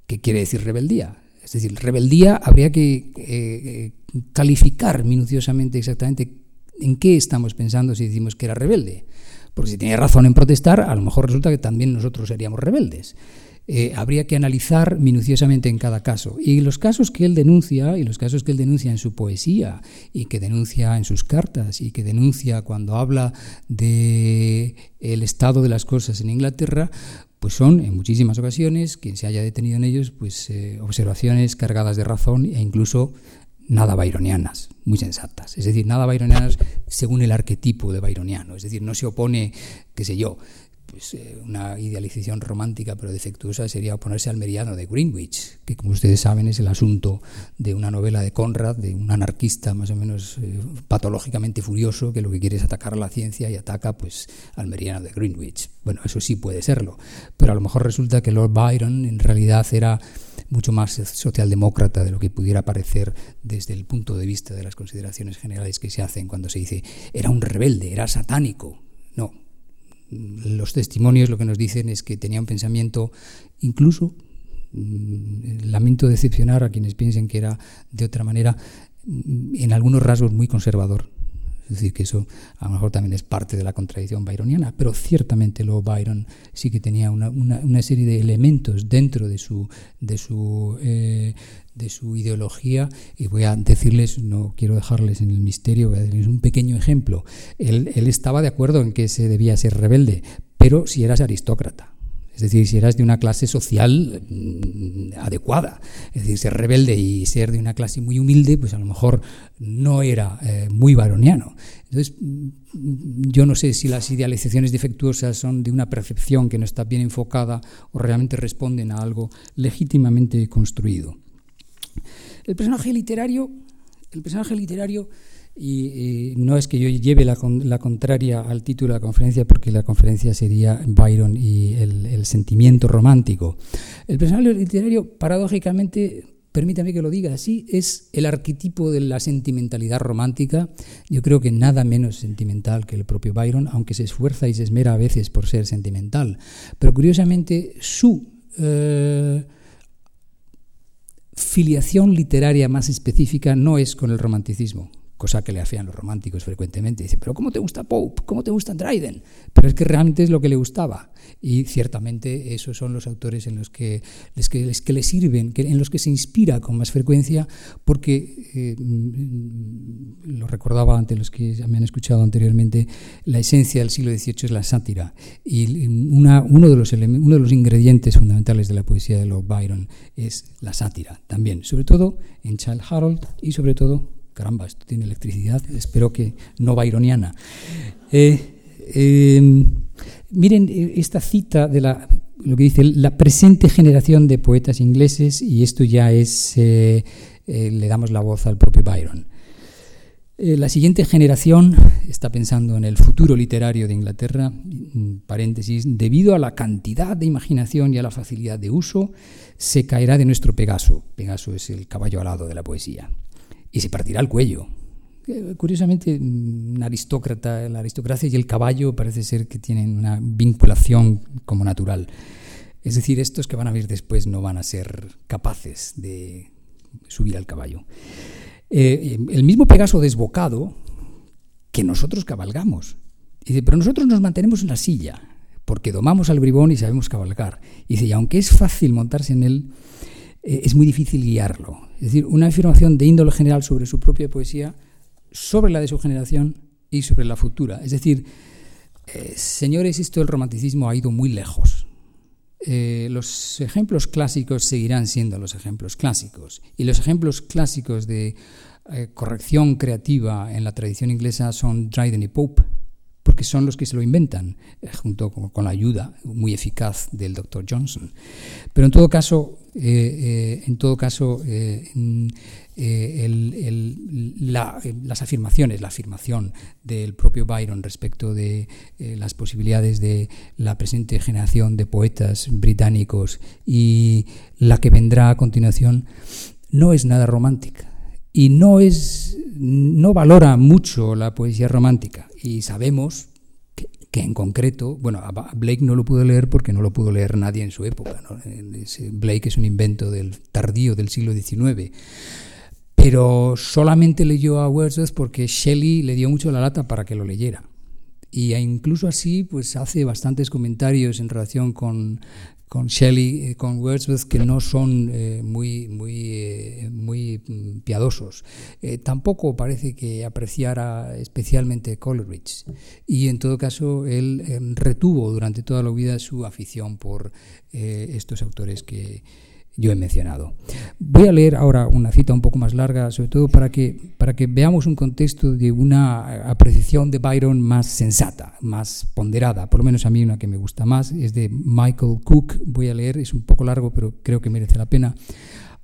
¿Qué quiere decir rebeldía? Es decir, rebeldía habría que eh, eh, calificar minuciosamente exactamente en qué estamos pensando si decimos que era rebelde. Porque si tiene razón en protestar, a lo mejor resulta que también nosotros seríamos rebeldes. Eh, habría que analizar minuciosamente en cada caso. Y los casos que él denuncia, y los casos que él denuncia en su poesía, y que denuncia en sus cartas, y que denuncia cuando habla de el estado de las cosas en Inglaterra, pues son en muchísimas ocasiones, quien se haya detenido en ellos, pues eh, observaciones cargadas de razón e incluso nada byronianas, muy sensatas. Es decir, nada byronianas según el arquetipo de byroniano. Es decir, no se opone, qué sé yo, pues, eh, una idealización romántica pero defectuosa sería oponerse al meridiano de Greenwich, que como ustedes saben es el asunto de una novela de Conrad, de un anarquista más o menos eh, patológicamente furioso que lo que quiere es atacar a la ciencia y ataca pues al meridiano de Greenwich. Bueno, eso sí puede serlo, pero a lo mejor resulta que Lord Byron en realidad era mucho más socialdemócrata de lo que pudiera parecer desde el punto de vista de las consideraciones generales que se hacen cuando se dice era un rebelde, era satánico. No, los testimonios lo que nos dicen es que tenía un pensamiento incluso, mm, lamento decepcionar a quienes piensen que era de otra manera, en algunos rasgos muy conservador. Es decir, que eso a lo mejor también es parte de la contradicción byroniana, pero ciertamente luego Byron sí que tenía una, una, serie de elementos dentro de su, de su eh, de su ideología y voy a decirles, no quiero dejarles en el misterio, voy a decirles un pequeño ejemplo. Él, estaba de acuerdo en que se debía ser rebelde, pero si eras aristócrata. Es decir, si eras de una clase social mm, adecuada. Es decir, ser rebelde y ser de una clase muy humilde, pues a lo mejor no era eh, muy baroniano. Entonces, mm, yo no sé si las idealizaciones defectuosas son de una percepción que no está bien enfocada o realmente responden a algo legítimamente construido. El personaje literario, el personaje literario, y, no es que yo lleve la, contraria al título de la conferencia, porque la conferencia sería Byron y el, sentimiento romántico. El personaje literario, paradójicamente, permítame que lo diga así, es el arquetipo de la sentimentalidad romántica. Yo creo que nada menos sentimental que el propio Byron, aunque se esfuerza y se esmera a veces por ser sentimental. Pero curiosamente, su eh, filiación literaria más específica no es con el romanticismo, cosa que le hacían los románticos frecuentemente. Dice, pero ¿cómo te gusta Pope? ¿Cómo te gusta Dryden? Pero es que realmente es lo que le gustaba. Y ciertamente esos son los autores en los que, les, que, que le sirven, que, en los que se inspira con más frecuencia, porque, eh, mm, lo recordaba ante los que me han escuchado anteriormente, la esencia del siglo XVIII es la sátira. Y una, uno, de los uno de los ingredientes fundamentales de la poesía de Lord Byron es la sátira, también, sobre todo en Child Harold y sobre todo caramba, esto tiene electricidad, espero que no byroniana. Eh, em, miren eh, esta cita de la, lo que dice la presente generación de poetas ingleses, y esto ya es, eh, le damos la voz al propio Byron. la siguiente generación está pensando en el futuro literario de Inglaterra, paréntesis, debido a la cantidad de imaginación y a la facilidad de uso, se caerá de nuestro Pegaso. Pegaso es el caballo alado de la poesía y se partirá el cuello. Eh, curiosamente, un aristócrata, la aristocracia y el caballo parece ser que tienen una vinculación como natural. Es decir, estos que van a vir después no van a ser capaces de subir al caballo. Eh, el mismo Pegaso desbocado que nosotros cabalgamos. Dice, pero nosotros nos mantenemos en la silla, porque domamos al bribón y sabemos cabalgar. Y dice, y aunque es fácil montarse en él, eh, es muy difícil guiarlo. Es decir, una afirmación de índole general sobre su propia poesía, sobre la de su generación y sobre la futura. Es decir, eh, señores, esto del romanticismo ha ido muy lejos. Eh, los ejemplos clásicos seguirán siendo los ejemplos clásicos. Y los ejemplos clásicos de eh, corrección creativa en la tradición inglesa son Dryden y Pope, porque son los que se lo inventan, eh, junto con, la ayuda muy eficaz del Dr. Johnson. Pero en todo caso, eh, en todo caso las afirmaciones, la afirmación del propio Byron respecto de las posibilidades de la presente generación de poetas británicos y la que vendrá a continuación, no es nada romántica y no es no valora mucho la poesía romántica y sabemos que, en concreto, bueno, a Blake no lo pudo leer porque no lo pudo leer nadie en su época. Blake es un invento del tardío del siglo XIX. Pero solamente leyó a Wordsworth porque Shelley le dio mucho la lata para que lo leyera. Y incluso así, pues hace bastantes comentarios en relación con, con Shelley, eh, con Wordsworth, que no son eh, muy, muy, eh, muy mm, piadosos. tampoco parece que apreciara especialmente Coleridge. Y en todo caso, él retuvo durante toda la vida su afición por estos autores que, yo he mencionado. Voy a leer ahora una cita un poco más larga, sobre todo para que, para que veamos un contexto de una apreciación de Byron más sensata, más ponderada, por lo menos a mí una que me gusta más, es de Michael Cook, voy a leer, es un poco largo, pero creo que merece la pena.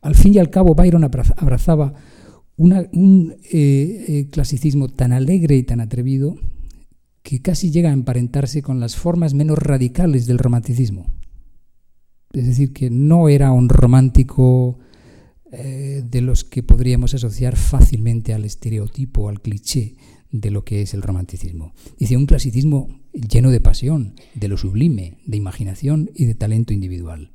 Al fin y al cabo, Byron abrazaba un eh, eh, clasicismo tan alegre y tan atrevido que casi llega a emparentarse con las formas menos radicales del romanticismo. Es decir, que no era un romántico eh, de los que podríamos asociar fácilmente al estereotipo, al cliché de lo que es el romanticismo. Dice, un clasicismo lleno de pasión, de lo sublime, de imaginación y de talento individual.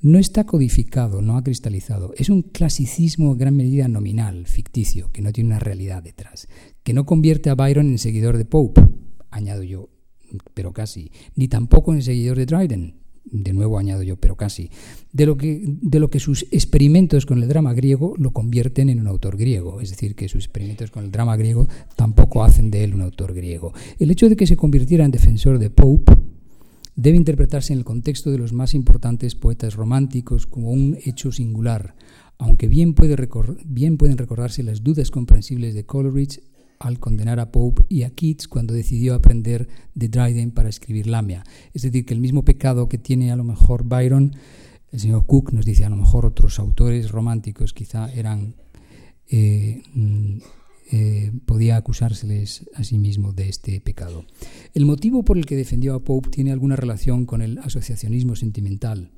No está codificado, no ha cristalizado. Es un clasicismo en gran medida nominal, ficticio, que no tiene una realidad detrás, que no convierte a Byron en seguidor de Pope, añado yo, pero casi, ni tampoco en seguidor de Dryden, de nuevo añado yo, pero casi, de lo, que, de lo que sus experimentos con el drama griego lo convierten en un autor griego. Es decir, que sus experimentos con el drama griego tampoco hacen de él un autor griego. El hecho de que se convirtiera en defensor de Pope debe interpretarse en el contexto de los más importantes poetas románticos como un hecho singular, aunque bien, puede bien pueden recordarse las dudas comprensibles de Coleridge al condenar a Pope y a Keats cuando decidió aprender de Dryden para escribir Lamia. Es decir, que el mismo pecado que tiene a lo mejor Byron, el señor Cook nos dice a lo mejor otros autores románticos quizá eran... Eh, mm, eh, podía acusárseles a sí mismo de este pecado. El motivo por el que defendió a Pope tiene alguna relación con el asociacionismo sentimental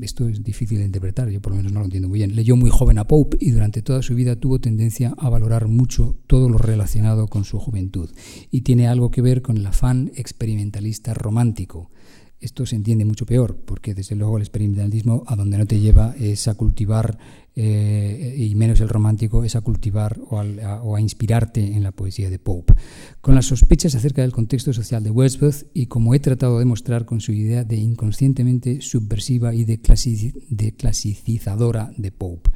esto es difícil de interpretar, yo por lo menos no lo entiendo muy bien. Leyó muy joven a Pope y durante toda su vida tuvo tendencia a valorar mucho todo lo relacionado con su juventud. Y tiene algo que ver con el afán experimentalista romántico. Esto se entiende mucho peor, porque desde luego el experimentalismo a donde no te lleva es a cultivar, eh, y menos el romántico, es a cultivar o a, inspirarte en la poesía de Pope. Con las sospechas acerca del contexto social de Wordsworth y como he tratado de mostrar con su idea de inconscientemente subversiva y de, clasicizadora de Pope.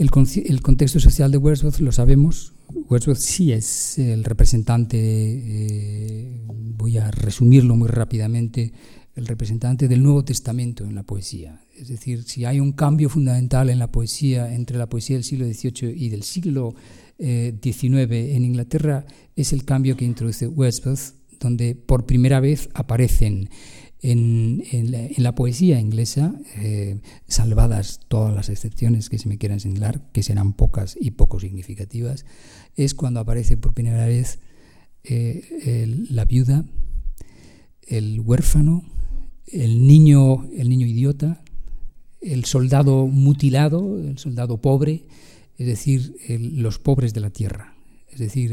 El, el, contexto social de Wordsworth lo sabemos. Wordsworth sí es el representante eh, voy a resumirlo muy rápidamente, el representante del Nuevo Testamento en la poesía. Es decir, si hay un cambio fundamental en la poesía entre la poesía del siglo XVIII y del siglo XIX eh, en Inglaterra, es el cambio que introduce Wordsworth, donde por primera vez aparecen en, la, poesía inglesa, eh, salvadas todas las excepciones que se me quieran señalar, que serán pocas y poco significativas, es cuando aparece por primera vez eh, la viuda, el huérfano, el niño, el niño idiota, el soldado mutilado, el soldado pobre, es decir, los pobres de la tierra. Es decir,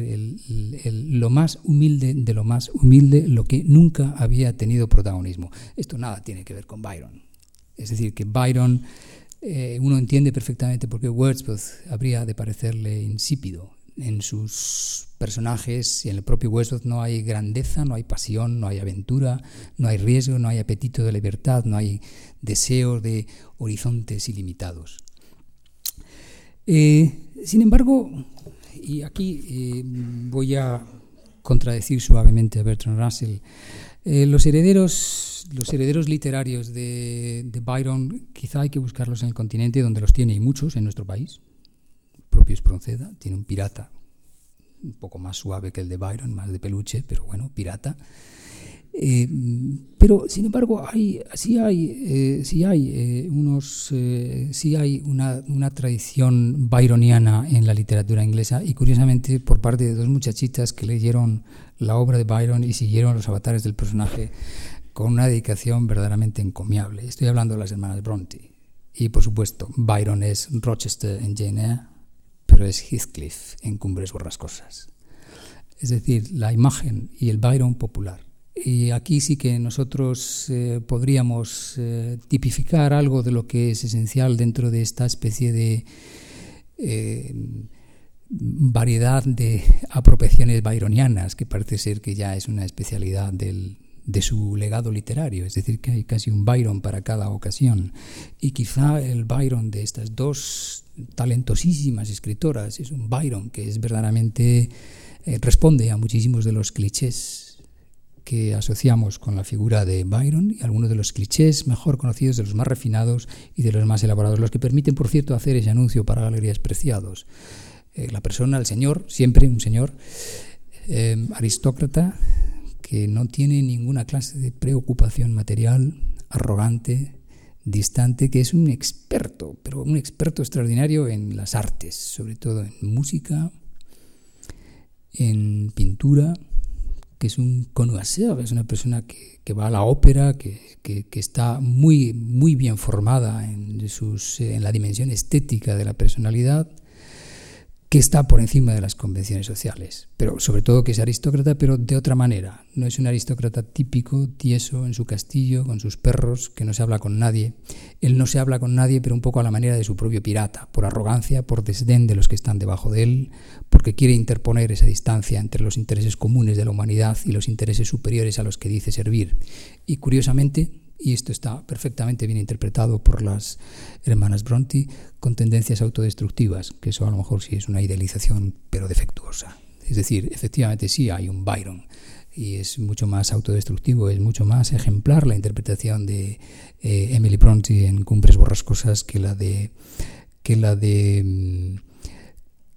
lo más humilde de lo más humilde, lo que nunca había tenido protagonismo. Esto nada tiene que ver con Byron. Es decir, que Byron, eh, uno entiende perfectamente por qué Wordsworth habría de parecerle insípido en sus personajes y en el propio Westwood no hay grandeza, no hay pasión, no hay aventura, no hay riesgo, no hay apetito de libertad, no hay deseo de horizontes ilimitados. Eh, sin embargo, y aquí eh, voy a contradecir suavemente a Bertrand Russell, eh, los herederos, los herederos literarios de, de Byron, quizá hay que buscarlos en el continente donde los tiene y muchos en nuestro país, propio Espronceda, tiene un pirata un poco más suave que el de Byron, más de peluche, pero bueno, pirata. Eh, pero sin embargo, hay, sí hay, eh, sí hay eh, unos, sí hay una, una, tradición byroniana en la literatura inglesa y curiosamente por parte de dos muchachitas que leyeron la obra de Byron y siguieron los avatares del personaje con una dedicación verdaderamente encomiable. Estoy hablando de las hermanas Bronte. Y por supuesto, Byron es Rochester en Jane Eyre, pero es Heathcliff en Cumbres Borrascosas. Es decir, la imagen y el Byron popular y aquí sí que nosotros eh, podríamos eh, tipificar algo de lo que es esencial dentro de esta especie de eh, variedad de apropiaciones byronianas, que parece ser que ya es una especialidad del, de su legado literario, es decir, que hay casi un Byron para cada ocasión. Y quizá el Byron de estas dos talentosísimas escritoras es un Byron que es verdaderamente responde a muchísimos de los clichés que asociamos con la figura de Byron y algunos de los clichés mejor conocidos, de los más refinados y de los más elaborados, los que permiten, por cierto, hacer ese anuncio para galerías preciados. Eh, la persona, el señor, siempre un señor, eh, aristócrata, que no tiene ninguna clase de preocupación material, arrogante, distante, que es un experto, pero un experto extraordinario en las artes, sobre todo en música, en pintura, que es un connoisseur, es una persona que, que va a la ópera, que, que, que, está muy, muy bien formada en, sus, en la dimensión estética de la personalidad que está por encima de las convenciones sociales, pero sobre todo que es aristócrata, pero de otra manera. No es un aristócrata típico, tieso, en su castillo, con sus perros, que no se habla con nadie. Él no se habla con nadie, pero un poco a la manera de su propio pirata, por arrogancia, por desdén de los que están debajo de él, porque quiere interponer esa distancia entre los intereses comunes de la humanidad y los intereses superiores a los que dice servir. Y curiosamente, y esto está perfectamente bien interpretado por las hermanas Bronte, con tendencias autodestructivas, que eso a lo mejor sí es una idealización, pero defectuosa. Es decir, efectivamente sí hay un Byron, y es mucho más autodestructivo, es mucho más ejemplar la interpretación de eh, Emily Bronte en Cumbres Borrascosas que la de que la de mm,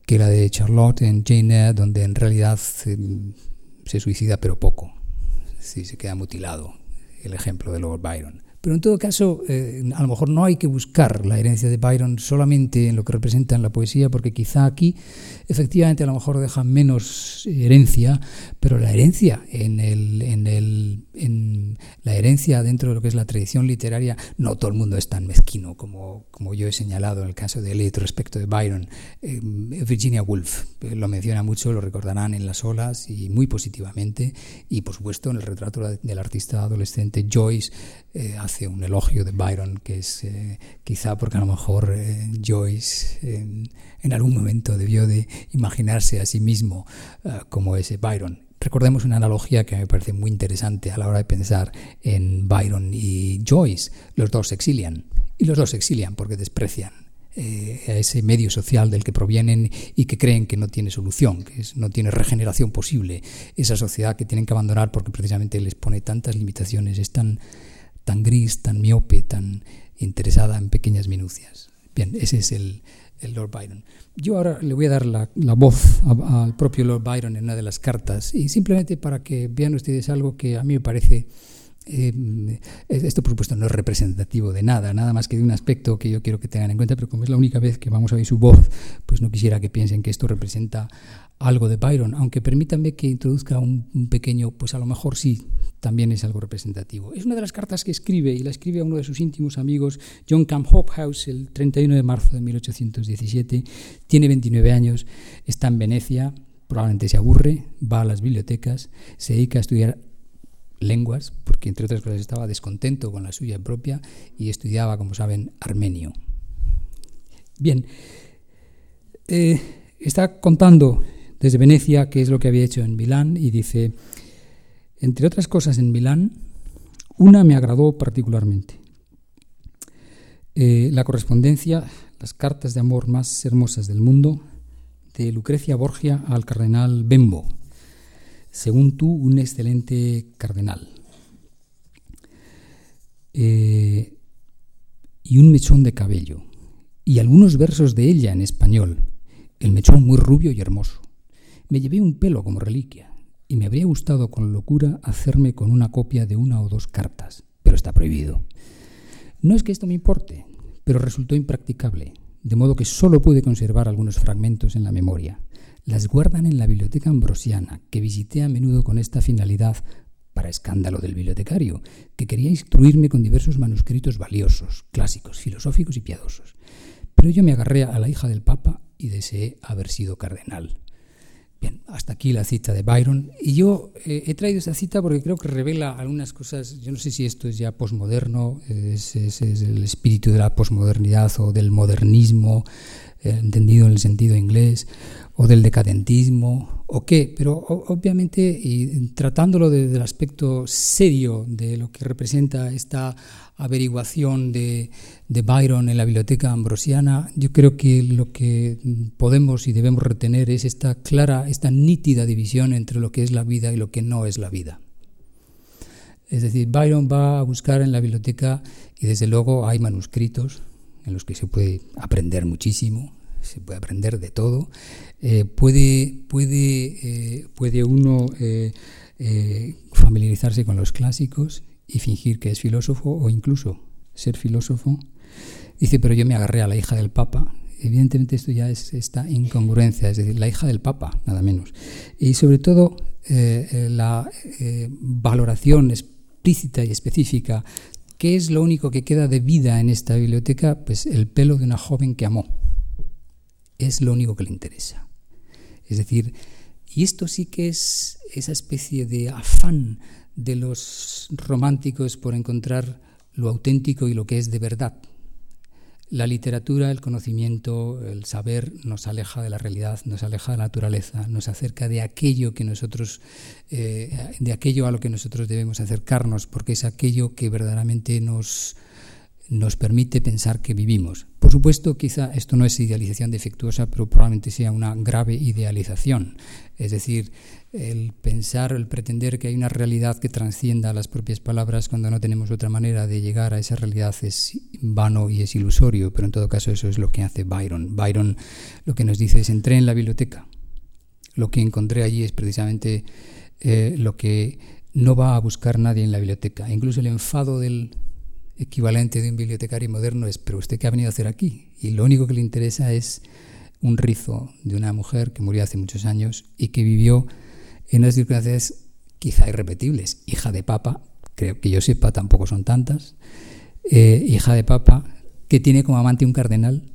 que la de Charlotte en Jane Eyre, donde en realidad mm, se suicida pero poco, sí se queda mutilado el ejemplo de Lord Byron. Pero en todo caso, eh, a lo mejor no hay que buscar la herencia de Byron solamente en lo que representa en la poesía, porque quizá aquí efectivamente a lo mejor deja menos herencia, pero la herencia en, el, en, el, en la herencia dentro de lo que es la tradición literaria, no todo el mundo es tan mezquino como, como yo he señalado en el caso de Eliot respecto de Byron. Eh, Virginia Woolf eh, lo menciona mucho, lo recordarán en Las olas y muy positivamente, y por supuesto en el retrato del artista adolescente Joyce hace un elogio de Byron, que es eh, quizá porque a lo mejor eh, Joyce en algún momento debió de imaginarse a sí mismo eh, como ese Byron. Recordemos una analogía que me parece muy interesante a la hora de pensar en Byron y Joyce. Los dos se exilian, y los dos se exilian porque desprecian a ese medio social del que provienen y que creen que no tiene solución, que no tiene regeneración posible, esa sociedad que tienen que abandonar porque precisamente les pone tantas limitaciones, es tan, tan gris, tan miope, tan interesada en pequeñas minucias. Bien, ese es el, Lord Byron. Yo ahora le voy a dar la, voz al propio Lord Byron en una de las cartas y simplemente para que vean ustedes algo que a mí me parece... Eh, esto, por supuesto, no es representativo de nada, nada más que de un aspecto que yo quiero que tengan en cuenta, pero como es la única vez que vamos a oír su voz, pues no quisiera que piensen que esto representa algo de Byron, aunque permítanme que introduzca un, pequeño, pues a lo mejor sí, también es algo representativo. Es una de las cartas que escribe, y la escribe a uno de sus íntimos amigos, John Camp Hophouse, el 31 de marzo de 1817. Tiene 29 años, está en Venecia, probablemente se aburre, va a las bibliotecas, se dedica a estudiar lenguas, porque entre otras cosas estaba descontento con la suya propia y estudiaba, como saben, armenio. Bien, eh, está contando desde Venecia qué es lo que había hecho en Milán y dice, entre otras cosas en Milán, una me agradó particularmente. Eh, la correspondencia, las cartas de amor más hermosas del mundo, de Lucrecia Borgia al cardenal Bembo, según tú, un excelente cardenal. Eh, y un mechón de cabello, y algunos versos de ella en español, el mechón muy rubio y hermoso. Me llevé un pelo como reliquia y me habría gustado con locura hacerme con una copia de una o dos cartas, pero está prohibido. No es que esto me importe, pero resultó impracticable, de modo que solo pude conservar algunos fragmentos en la memoria. Las guardan en la biblioteca ambrosiana, que visité a menudo con esta finalidad, para escándalo del bibliotecario, que quería instruirme con diversos manuscritos valiosos, clásicos, filosóficos y piadosos. Pero yo me agarré a la hija del Papa y deseé haber sido cardenal. Bien, hasta aquí la cita de Byron. Y yo eh, he traído esta cita porque creo que revela algunas cosas. Yo no sé si esto es ya posmoderno, es, es, el espíritu de la posmodernidad o del modernismo, eh, entendido en el sentido inglés, o del decadentismo, o qué, pero obviamente, tratándolo desde el aspecto serio de lo que representa esta averiguación de, Byron en la biblioteca ambrosiana, yo creo que lo que podemos y debemos retener es esta clara, esta nítida división entre lo que es la vida y lo que no es la vida. Es decir, Byron va a buscar en la biblioteca y desde luego hay manuscritos en los que se puede aprender muchísimo, se puede aprender de todo. Eh, puede, puede, eh, puede uno eh, familiarizarse con los clásicos y fingir que es filósofo o incluso ser filósofo. Dice, pero yo me agarré a la hija del Papa. Evidentemente esto ya es esta incongruencia, es decir, la hija del Papa, nada menos. Y sobre todo la valoración explícita y específica ¿Qué es lo único que queda de vida en esta biblioteca? Pues el pelo de una joven que amó es lo único que le interesa. Es decir, y esto sí que es esa especie de afán de los románticos por encontrar lo auténtico y lo que es de verdad. La literatura, el conocimiento, el saber nos aleja de la realidad, nos aleja de la naturaleza, nos acerca de aquello que nosotros, eh, de aquello a lo que nosotros debemos acercarnos, porque es aquello que verdaderamente nos, nos permite pensar que vivimos. Por supuesto, quizá esto no es idealización defectuosa, pero probablemente sea una grave idealización. Es decir, el pensar, el pretender que hay una realidad que transcienda las propias palabras cuando no tenemos otra manera de llegar a esa realidad es vano y es ilusorio, pero en todo caso eso es lo que hace Byron. Byron lo que nos dice es entré en la biblioteca. Lo que encontré allí es precisamente eh, lo que no va a buscar nadie en la biblioteca. Incluso el enfado del equivalente de un bibliotecario moderno es, pero usted qué ha venido a hacer aquí? Y lo único que le interesa es un rizo de una mujer que murió hace muchos años y que vivió en unas circunstancias quizá irrepetibles. Hija de papa, creo que yo sepa tampoco son tantas, eh, hija de papa que tiene como amante un cardenal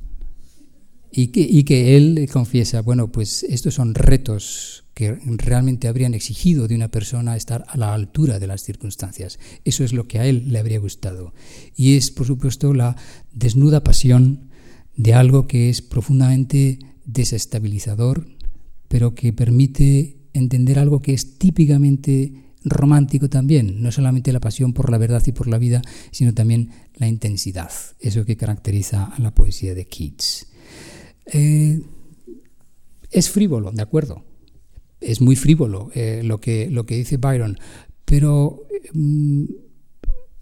y que, y que él confiesa, bueno, pues estos son retos que realmente habrían exigido de una persona estar a la altura de las circunstancias. Eso es lo que a él le habría gustado. Y es, por supuesto, la desnuda pasión de algo que es profundamente desestabilizador, pero que permite entender algo que es típicamente romántico también, no solamente la pasión por la verdad y por la vida, sino también la intensidad, eso que caracteriza a la poesía de Keats. Eh, es frívolo, de acuerdo, es muy frívolo eh, lo, que, lo que dice Byron, pero mm,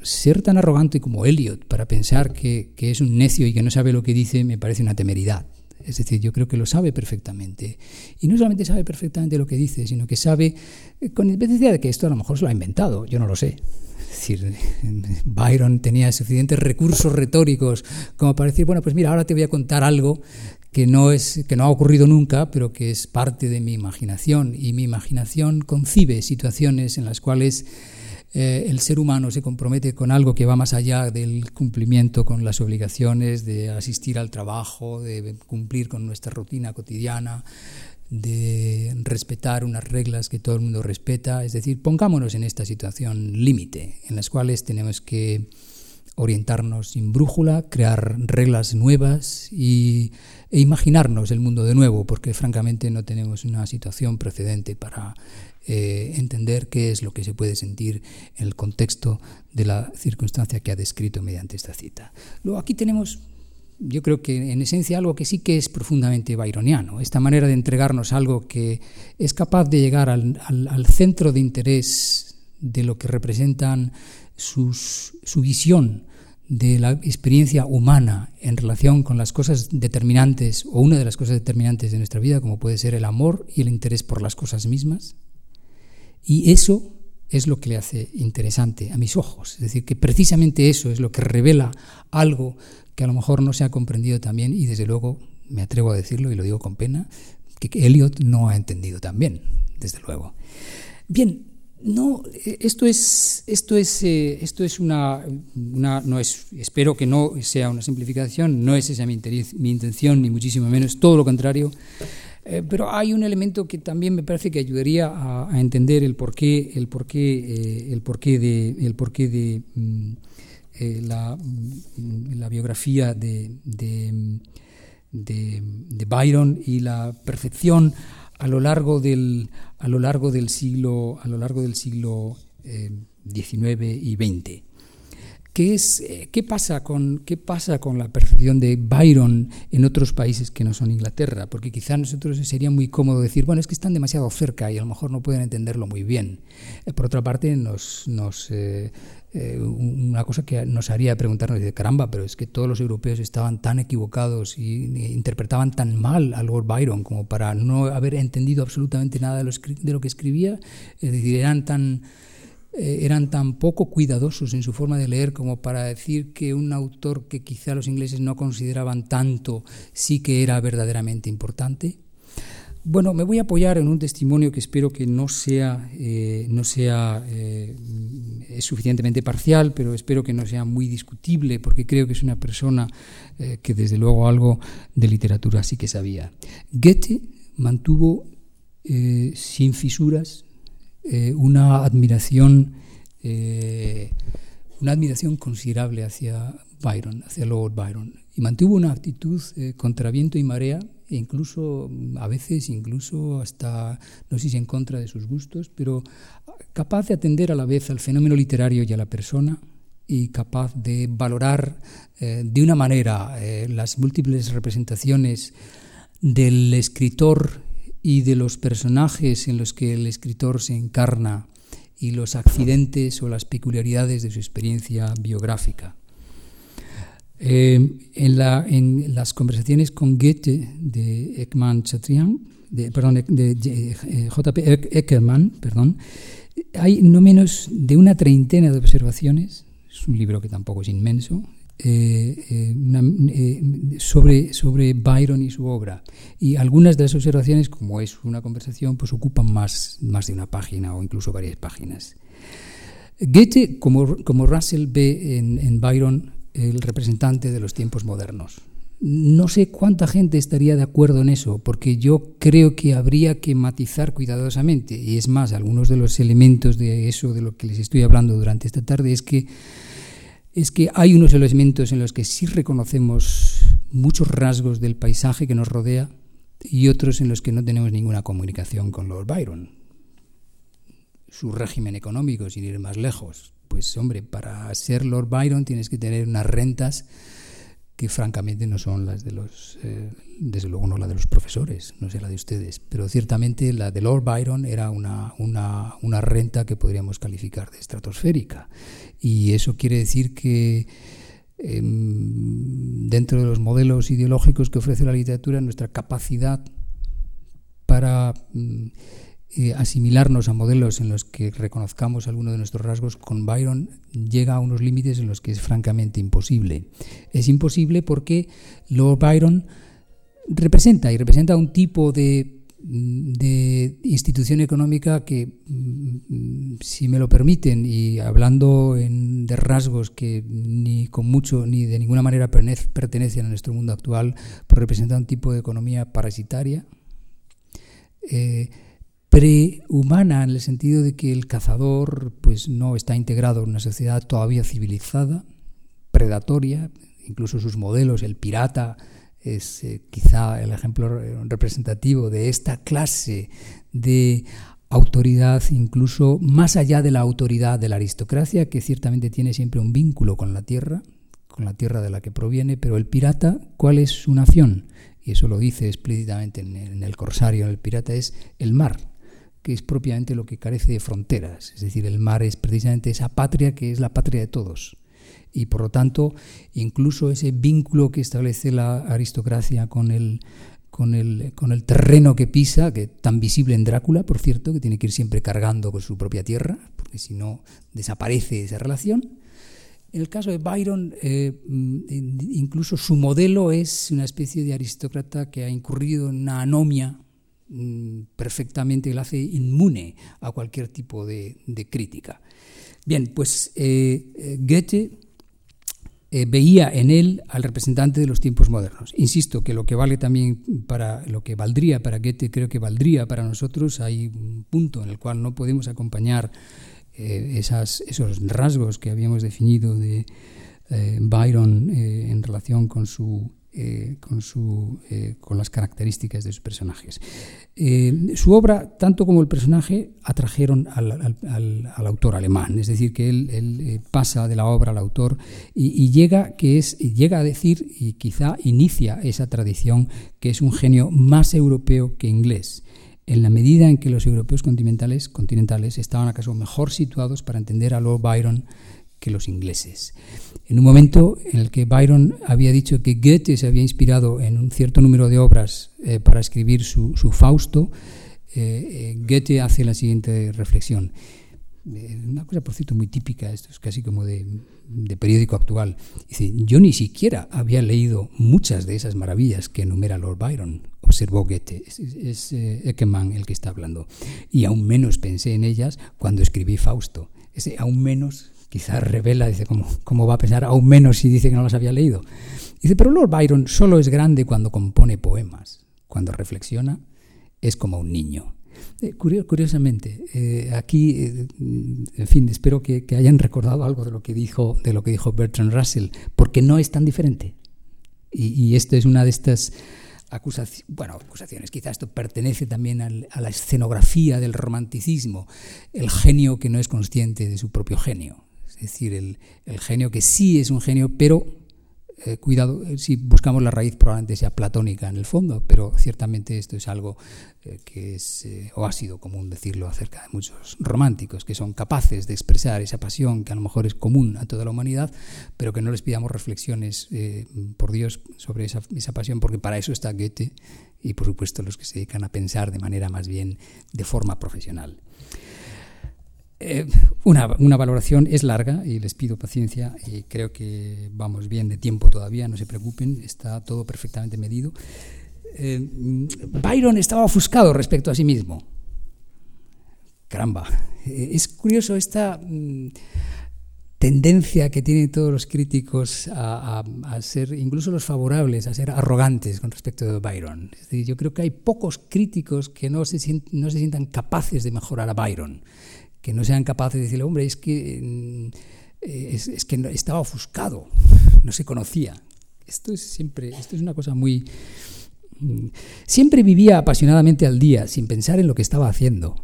ser tan arrogante como Eliot para pensar que, que, es un necio y que no sabe lo que dice me parece una temeridad. Es decir, yo creo que lo sabe perfectamente. Y no solamente sabe perfectamente lo que dice, sino que sabe, eh, con independencia de que esto a lo mejor se lo ha inventado, yo no lo sé. Es decir, Byron tenía suficientes recursos retóricos como para decir, bueno, pues mira, ahora te voy a contar algo que no, es, que no ha ocurrido nunca, pero que es parte de mi imaginación. Y mi imaginación concibe situaciones en las cuales eh, el ser humano se compromete con algo que va más allá del cumplimiento con las obligaciones de asistir al trabajo, de cumplir con nuestra rutina cotidiana, de respetar unas reglas que todo el mundo respeta. Es decir, pongámonos en esta situación límite, en las cuales tenemos que orientarnos sin brújula, crear reglas nuevas y, e imaginarnos el mundo de nuevo, porque francamente no tenemos una situación precedente para eh, entender qué es lo que se puede sentir en el contexto de la circunstancia que ha descrito mediante esta cita. Luego aquí tenemos yo creo que en esencia algo que sí que es profundamente byroniano, esta manera de entregarnos algo que es capaz de llegar al, al, al centro de interés de lo que representan su visión de la experiencia humana en relación con las cosas determinantes o una de las cosas determinantes de nuestra vida, como puede ser el amor y el interés por las cosas mismas. Y eso es lo que le hace interesante a mis ojos. Es decir, que precisamente eso es lo que revela algo que a lo mejor no se ha comprendido también y desde luego me atrevo a decirlo y lo digo con pena, que Eliot no ha entendido también, desde luego. Bien, no, esto es, esto es, eh, esto es una, no es, espero que no sea una simplificación, no es esa mi, intención, ni muchísimo menos, todo lo contrario. Eh, pero hay un elemento que también me parece que ayudaría a, entender el porqué, el porqué, eh, el porqué de, el porqué de mm, la, mm, la, biografía de, de, de Byron y la percepción a lo largo del, a lo largo del siglo, a lo largo del siglo XIX eh, y XX. ¿Qué, es, eh, qué, pasa con, ¿Qué pasa con la percepción de Byron en otros países que no son Inglaterra? Porque quizá nosotros sería muy cómodo decir, bueno, es que están demasiado cerca y a lo mejor no pueden entenderlo muy bien. Eh, por otra parte, nos, nos eh, una cosa que nos haría preguntarnos, de caramba, pero es que todos los europeos estaban tan equivocados y interpretaban tan mal a Lord Byron como para no haber entendido absolutamente nada de lo, de lo que escribía, es decir, eran tan, eh, eran tan poco cuidadosos en su forma de leer como para decir que un autor que quizá los ingleses no consideraban tanto sí que era verdaderamente importante. Bueno, me voy a apoyar en un testimonio que espero que no sea, eh, no sea eh, suficientemente parcial, pero espero que no sea muy discutible, porque creo que es una persona que desde luego algo de literatura sí que sabía. Goethe mantuvo sin fisuras una admiración, una admiración considerable hacia Byron, hacia Lord Byron, y mantuvo una actitud contra viento y marea e incluso a veces incluso hasta no sé si en contra de sus gustos, pero capaz de atender a la vez al fenómeno literario y a la persona y capaz de valorar eh, de una manera eh, las múltiples representaciones del escritor y de los personajes en los que el escritor se encarna y los accidentes o las peculiaridades de su experiencia biográfica. Eh, en, la, en, las conversaciones con Goethe de Ekman Chatrian, de, perdón, de, eh, J.P. Eckermann, perdón, hay no menos de una treintena de observaciones, es un libro que tampoco es inmenso, eh, una, sobre, sobre Byron y su obra. Y algunas de las observaciones, como es una conversación, pues ocupan más, más de una página o incluso varias páginas. Goethe, como, como Russell ve en, en Byron, el representante de los tiempos modernos. No sé cuánta gente estaría de acuerdo en eso, porque yo creo que habría que matizar cuidadosamente. Y es más, algunos de los elementos de eso de lo que les estoy hablando durante esta tarde es que es que hay unos elementos en los que sí reconocemos muchos rasgos del paisaje que nos rodea y otros en los que no tenemos ninguna comunicación con Lord Byron. Su régimen económico, sin ir más lejos, pues hombre, para ser Lord Byron tienes que tener unas rentas que francamente no son las de los, eh, desde luego no la de los profesores, no sé la de ustedes, pero ciertamente la de Lord Byron era una, una, una renta que podríamos calificar de estratosférica. Y eso quiere decir que em, dentro de los modelos ideológicos que ofrece la literatura, nuestra capacidad para... Mm, eh, asimilarnos a modelos en los que reconozcamos alguno de nuestros rasgos con Byron llega a unos límites en los que es francamente imposible. Es imposible porque Lord Byron representa y representa un tipo de, institución económica que, mm, si me lo permiten, y hablando de rasgos que ni con mucho ni de ninguna manera pertenecen a nuestro mundo actual, pues representa un tipo de economía parasitaria. Eh, prehumana en el sentido de que el cazador pues no está integrado en una sociedad todavía civilizada, predatoria, incluso sus modelos, el pirata es eh, quizá el ejemplo representativo de esta clase de autoridad, incluso más allá de la autoridad de la aristocracia, que ciertamente tiene siempre un vínculo con la tierra, con la tierra de la que proviene, pero el pirata, ¿cuál es su nación? Y eso lo dice explícitamente en el Corsario, el pirata, es el mar, que es propiamente lo que carece de fronteras. Es decir, el mar es precisamente esa patria que es la patria de todos. y por lo tanto incluso ese vínculo que establece la aristocracia con el, con el, con el terreno que pisa, que tan visible en Drácula, por cierto, que tiene que ir siempre cargando con su propia tierra, porque si no desaparece esa relación. En el caso de Byron, eh, incluso su modelo es una especie de aristócrata que ha incurrido en una anomia mm, perfectamente que la hace inmune a cualquier tipo de, crítica. Bien, pues eh, eh, Goethe eh, veía en él al representante de los tiempos modernos. Insisto que lo que vale también para lo que valdría para Goethe, creo que valdría para nosotros. Hay un punto en el cual no podemos acompañar esos rasgos que habíamos definido de Byron en relación con su eh, con, su, eh, con, las características de sus personajes. Eh, su obra, tanto como el personaje, atrajeron al, al, al, autor alemán, es decir, que él, pasa de la obra al autor y, y, llega, que es, llega a decir, y quizá inicia esa tradición, que es un genio más europeo que inglés en la medida en que los europeos continentales, continentales estaban acaso mejor situados para entender a Lord Byron que los ingleses. En un momento en el que Byron había dicho que Goethe se había inspirado en un cierto número de obras eh, para escribir su, Fausto, eh, eh, Goethe hace la siguiente reflexión. una cosa, por cierto, muy típica, esto es casi como de, periódico actual. Dice, yo ni siquiera había leído muchas de esas maravillas que enumera Lord Byron, observó Goethe, es, es Eckermann el que está hablando, y aún menos pensé en ellas cuando escribí Fausto. Ese aún menos quizás revela, dice, ¿cómo, ¿cómo va a pensar aún menos si dice que no las había leído? Dice, pero Lord Byron solo es grande cuando compone poemas, cuando reflexiona es como un niño. Eh, curiosamente, eh, aquí, eh, en fin, espero que, hayan recordado algo de lo que dijo, de lo que dijo Bertrand Russell, porque no es tan diferente. Y, y esto es una de estas acusaciones, bueno, acusaciones, quizás esto pertenece también a la escenografía del romanticismo, el genio que no es consciente de su propio genio es decir, el, genio que sí es un genio, pero eh, cuidado, eh, si buscamos la raíz probablemente sea platónica en el fondo, pero ciertamente esto es algo eh, que es, o ha sido común decirlo acerca de muchos románticos, que son capaces de expresar esa pasión que a lo mejor es común a toda la humanidad, pero que no les pidamos reflexiones, por Dios, sobre esa, esa pasión, porque para eso está Goethe y por supuesto los que se dedican a pensar de manera más bien de forma profesional. Eh, una, valoración es larga y les pido paciencia y creo que vamos bien de tiempo todavía, no se preocupen, está todo perfectamente medido. Eh, Byron estaba ofuscado respecto a sí mismo. Caramba, eh, es curioso esta mm, tendencia que tienen todos los críticos a, ser, incluso los favorables, a ser arrogantes con respecto de Byron. yo creo que hay pocos críticos que no se, no se sientan capaces de mejorar a Byron que no sean capaces de decirle, hombre, es que, mm, es, que estaba ofuscado, no se conocía. Esto es siempre, esto es una cosa muy... Mm, siempre vivía apasionadamente al día, sin pensar en lo que estaba haciendo.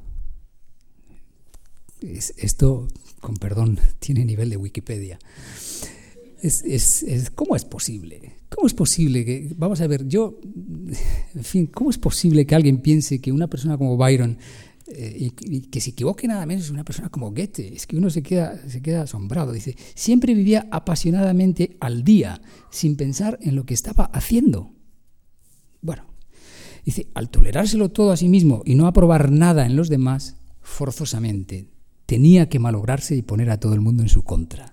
esto, con perdón, tiene nivel de Wikipedia. Es, es, ¿Cómo es posible? ¿Cómo es posible que, vamos a ver, yo, en fin, ¿cómo es posible que alguien piense que una persona como Byron y, que se equivoque nada menos es una persona como Goethe. Es que uno se queda, se queda asombrado. Dice, siempre vivía apasionadamente al día, sin pensar en lo que estaba haciendo. Bueno, dice, al tolerárselo todo a sí mismo y no aprobar nada en los demás, forzosamente tenía que malograrse y poner a todo el mundo en su contra.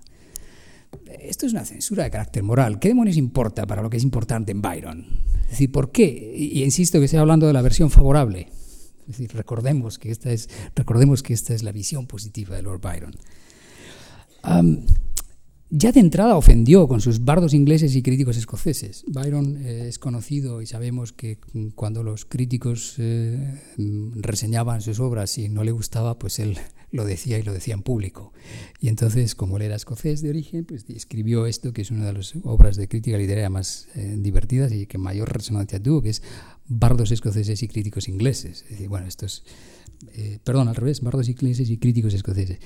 Esto es una censura de carácter moral. ¿Qué demonios importa para lo que es importante en Byron? Es decir, ¿por qué? Y insisto que estoy hablando de la versión favorable. Recordemos que esta es, recordemos que esta es la visión positiva de Lord Byron. Ya de entrada ofendió con sus bardos ingleses y críticos escoceses. Byron eh, es conocido y sabemos que cuando los críticos eh, reseñaban sus obras y no le gustaba, pues él lo decía y lo decía en público. Y entonces, como él era escocés de origen, pues escribió esto, que es una de las obras de crítica literaria más eh, divertidas y que mayor resonancia tuvo, que es bardos escoceses y críticos ingleses. Es decir, bueno, esto es, eh, perdón, al revés, bardos ingleses y críticos escoceses.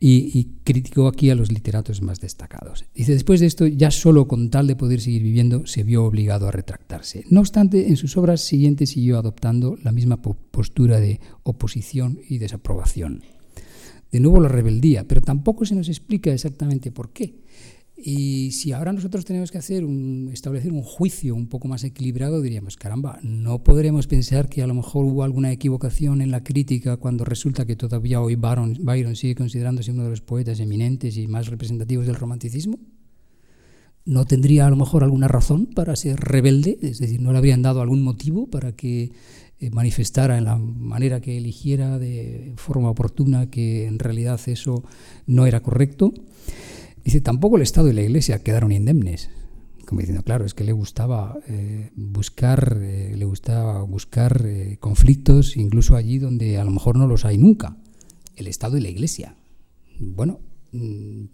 Y, y criticó aquí a los literatos más destacados. Dice, después de esto, ya solo con tal de poder seguir viviendo, se vio obligado a retractarse. No obstante, en sus obras siguientes siguió adoptando la misma postura de oposición y desaprobación. De nuevo la rebeldía, pero tampoco se nos explica exactamente por qué. Y si ahora nosotros tenemos que hacer un, establecer un juicio un poco más equilibrado, diríamos, caramba, no podremos pensar que a lo mejor hubo alguna equivocación en la crítica cuando resulta que todavía hoy Byron, Byron sigue considerándose uno de los poetas eminentes y más representativos del romanticismo. ¿No tendría a lo mejor alguna razón para ser rebelde? Es decir, ¿no le habrían dado algún motivo para que eh, manifestara en la manera que eligiera de forma oportuna que en realidad eso no era correcto? Dice, tampoco el Estado y la Iglesia quedaron indemnes. Como diciendo, claro, es que le gustaba eh, buscar, eh, le gustaba buscar eh, conflictos, incluso allí donde a lo mejor no los hay nunca. El Estado y la Iglesia. Bueno, mm,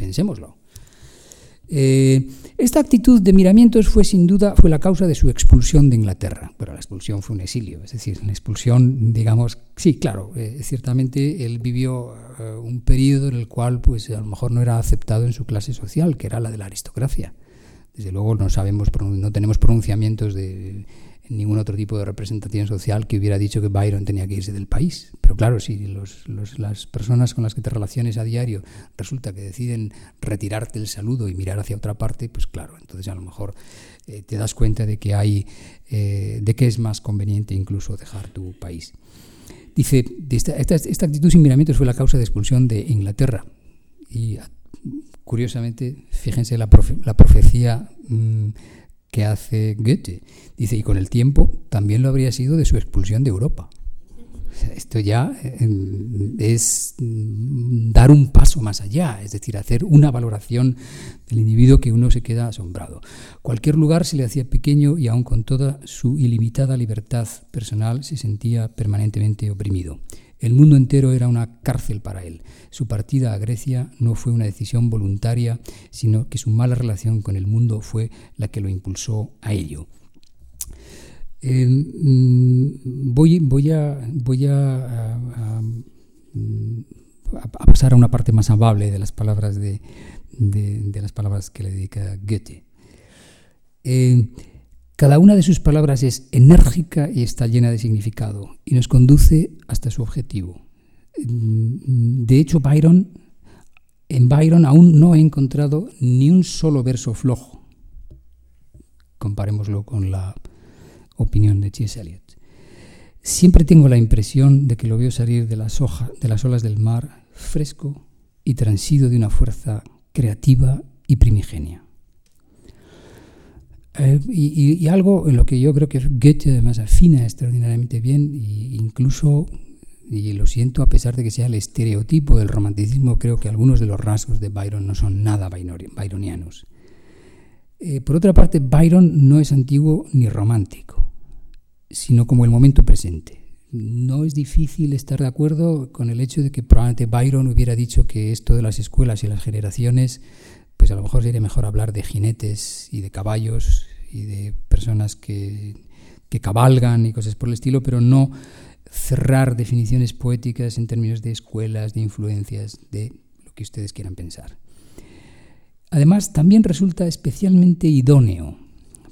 pensémoslo. esta actitud de miramientos fue sin duda fue la causa de su expulsión de Inglaterra. Pero la expulsión fue un exilio, es decir, la expulsión, digamos, sí, claro, ciertamente él vivió eh, un periodo en el cual pues a lo mejor no era aceptado en su clase social, que era la de la aristocracia. Desde luego no sabemos, no tenemos pronunciamientos de ningún otro tipo de representación social que hubiera dicho que Byron tenía que irse del país. Pero claro, si las personas con las que te relaciones a diario resulta que deciden retirarte el saludo y mirar hacia otra parte, pues claro, entonces a lo mejor eh, te das cuenta de que hay, eh, de que es más conveniente incluso dejar tu país. Dice, esta, actitud sin miramientos fue la causa de expulsión de Inglaterra. Y curiosamente, fíjense la, profecía mm, que hace Goethe. Dice, y con el tiempo también lo habría sido de su expulsión de Europa. Esto ya eh, es mm, dar un paso más allá, es decir, hacer una valoración del individuo que uno se queda asombrado. Cualquier lugar se le hacía pequeño y aun con toda su ilimitada libertad personal se sentía permanentemente oprimido. El mundo entero era una cárcel para él. Su partida a Grecia no fue una decisión voluntaria, sino que su mala relación con el mundo fue la que lo impulsó a ello. Mm, voy, a, pasar a una parte más amable de las palabras, de, las palabras que le dedica Goethe. Eh, cada una de sus palabras es enérgica y está llena de significado y nos conduce hasta su objetivo. Mm, de hecho, Byron, en Byron aún no he encontrado ni un solo verso flojo. Comparémoslo con la opinión de T.S. Eliot. Siempre tengo la impresión de que lo veo salir de las, de las olas del mar fresco y transido de una fuerza creativa y primigenia. Eh, y, algo en lo que yo creo que Goethe además afina extraordinariamente bien, e incluso, y lo siento a pesar de que sea el estereotipo del romanticismo, creo que algunos de los rasgos de Byron no son nada byronianos. Eh, por otra parte, Byron no es antiguo ni romántico sino como el momento presente. No es difícil estar de acuerdo con el hecho de que probablemente Byron hubiera dicho que esto de las escuelas y las generaciones, pues a lo mejor sería mejor hablar de jinetes y de caballos y de personas que, que cabalgan y cosas por el estilo, pero no cerrar definiciones poéticas en términos de escuelas, de influencias, de lo que ustedes quieran pensar. Además, también resulta especialmente idóneo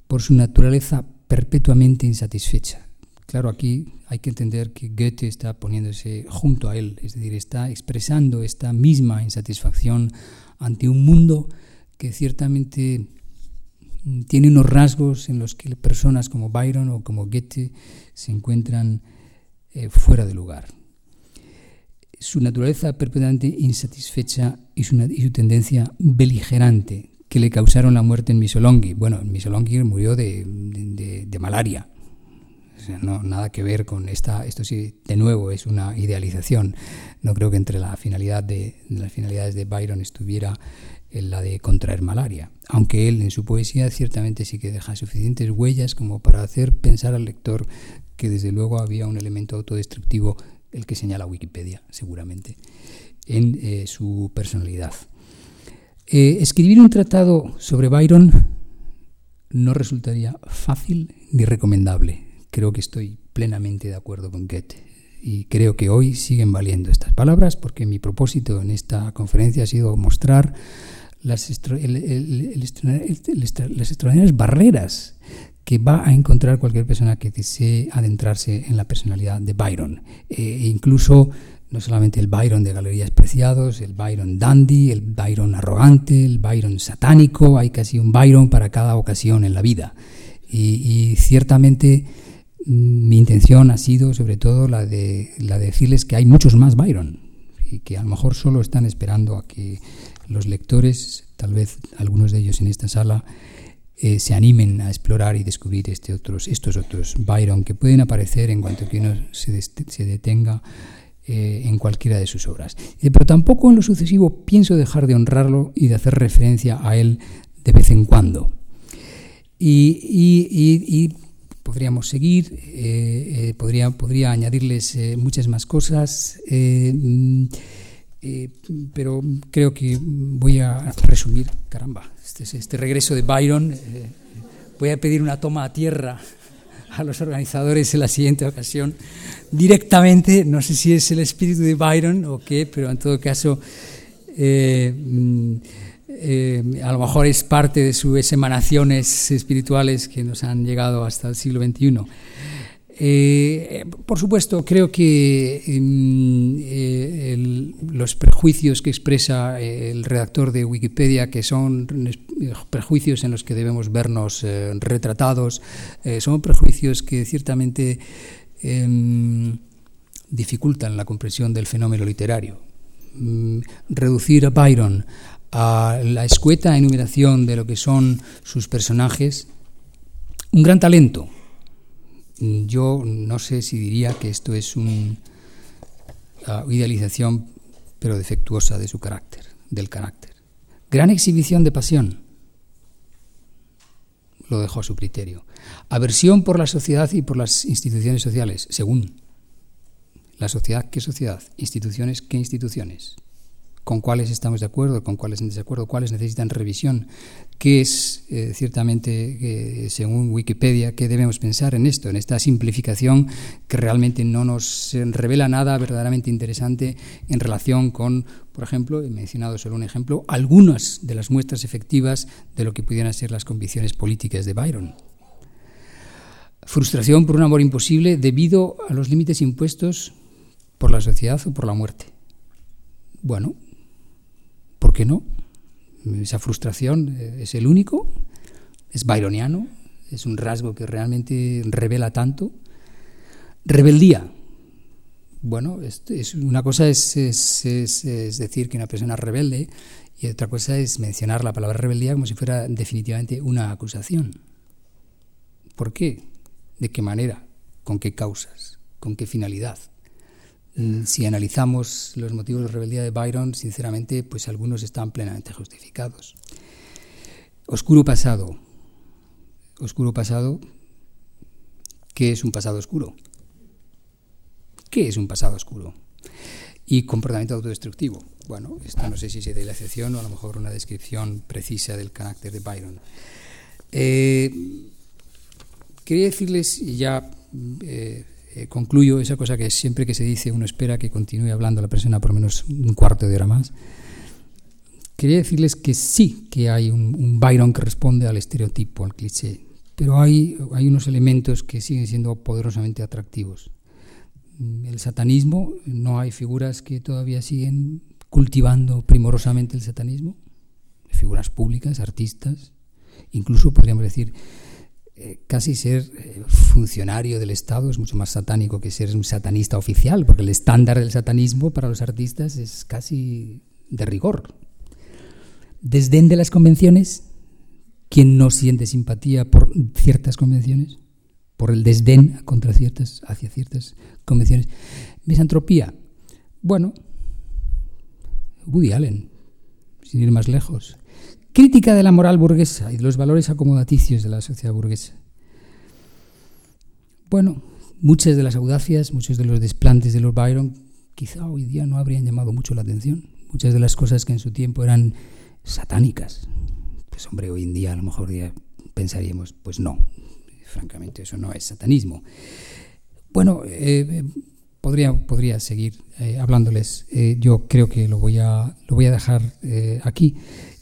por su naturaleza perpetuamente insatisfecha. Claro, aquí hay que entender que Goethe está poniéndose junto a él, es decir, está expresando esta misma insatisfacción ante un mundo que ciertamente tiene unos rasgos en los que personas como Byron o como Goethe se encuentran eh, fuera de lugar. Su naturaleza perpetuamente insatisfecha y su, tendencia beligerante que le causaron la muerte en Misolonghi. Bueno, en Misolonghi murió de, malaria. No, nada que ver con esta, esto sí, de nuevo, es una idealización. No creo que entre la finalidad de, las finalidades de Byron estuviera en la de contraer malaria, aunque él en su poesía ciertamente sí que deja suficientes huellas como para hacer pensar al lector que desde luego había un elemento autodestructivo, el que señala Wikipedia seguramente, en eh, su personalidad. Eh, escribir un tratado sobre Byron no resultaría fácil ni recomendable. Creo que estoy plenamente de acuerdo con Goethe. Y creo que hoy siguen valiendo estas palabras porque mi propósito en esta conferencia ha sido mostrar las, extraordinarias barreras que va a encontrar cualquier persona que desee adentrarse en la personalidad de Byron. Eh, e incluso no solamente el Byron de Galerías Preciados, el Byron dandy, el Byron arrogante, el Byron satánico, hay casi un Byron para cada ocasión en la vida. Y, ciertamente mm, mi intención ha sido sobre todo la de, la de decirles que hay muchos más Byron y que a lo mejor solo están esperando a que los lectores, tal vez algunos de ellos en esta sala, eh, se animen a explorar y descubrir este otros, estos otros Byron que pueden aparecer en cuanto que uno se, detenga eh, en cualquiera de sus obras. Pero tampoco en lo sucesivo pienso dejar de honrarlo y de hacer referencia a él de vez en cuando. Y, podríamos seguir, eh, eh, podría, podría, añadirles muchas más cosas, mm, pero creo que voy a resumir, caramba, este, este regreso de Byron, voy a pedir una toma a tierra a los organizadores en la siguiente ocasión directamente, no sé si es el espíritu de Byron o qué, pero en todo caso eh, mm, eh, a lo mejor es parte de sus emanaciones espirituales que nos han llegado hasta el siglo XXI. Eh, por supuesto, creo que mm, los prejuicios que expresa el redactor de Wikipedia, que son prejuicios en los que debemos vernos retratados, son prejuicios que ciertamente Em, dificultan la comprensión del fenómeno literario. Mm, reducir a Byron a la escueta enumeración de lo que son sus personajes, un gran talento. Yo no sé si diría que esto es una idealización, pero defectuosa de su carácter, del carácter. Gran exhibición de pasión. Lo dejo a su criterio. Aversión por la sociedad y por las instituciones sociales, según. La sociedad, ¿qué sociedad? Instituciones, ¿qué instituciones? ¿Con cuáles estamos de acuerdo? ¿Con cuáles en desacuerdo? ¿Cuáles necesitan revisión? ¿Qué es, eh, ciertamente, según Wikipedia, qué debemos pensar en esto, en esta simplificación que realmente no nos revela nada verdaderamente interesante en relación con, por ejemplo, he mencionado solo un ejemplo, algunas de las muestras efectivas de lo que pudieran ser las convicciones políticas de Byron? frustración por un amor imposible debido a los límites impuestos por la sociedad o por la muerte. Bueno, ¿por qué no? Esa frustración eh, es el único, es byroniano, es un rasgo que realmente revela tanto. Rebeldía. Bueno, es, una cosa es, es decir que una persona es rebelde y otra cosa es mencionar la palabra rebeldía como si fuera definitivamente una acusación. ¿Por qué? ¿De qué manera? ¿Con qué causas? ¿Con qué finalidad? Mm, si analizamos los motivos de rebeldía de Byron, sinceramente, pues algunos están plenamente justificados. Oscuro pasado. Oscuro pasado. ¿Qué es un pasado oscuro? ¿Qué es un pasado oscuro? Y comportamiento autodestructivo. Bueno, esto no sé si de la excepción o a lo mejor una descripción precisa del carácter de Byron. Eh, Quería decirles, ya eh, eh, concluyo esa cosa que siempre que se dice uno espera que continúe hablando la persona por menos un cuarto de hora más. Quería decirles que sí que hay un, Byron que responde al estereotipo, al cliché, pero hay, hay unos elementos que siguen siendo poderosamente atractivos. El satanismo, no hay figuras que todavía siguen cultivando primorosamente el satanismo, figuras públicas, artistas, incluso podríamos decir eh, casi ser eh, funcionario del Estado es mucho más satánico que ser un satanista oficial, porque el estándar del satanismo para los artistas es casi de rigor. Desdén de las convenciones, ¿quién no siente simpatía por ciertas convenciones? Por el desdén contra ciertas, hacia ciertas convenciones. Misantropía. Bueno, Woody Allen, sin ir más lejos. Crítica de la moral burguesa y de los valores acomodaticios de la sociedad burguesa. Bueno, muchas de las audacias, muchos de los desplantes de los Byron quizá hoy día no habrían llamado mucho la atención. Muchas de las cosas que en su tiempo eran satánicas. Pues hombre, hoy en día a lo mejor pensaríamos, pues no, francamente eso no es satanismo. Bueno, eh, podría, podría seguir eh, hablándoles. Eh, yo creo que lo voy a, lo voy a dejar aquí.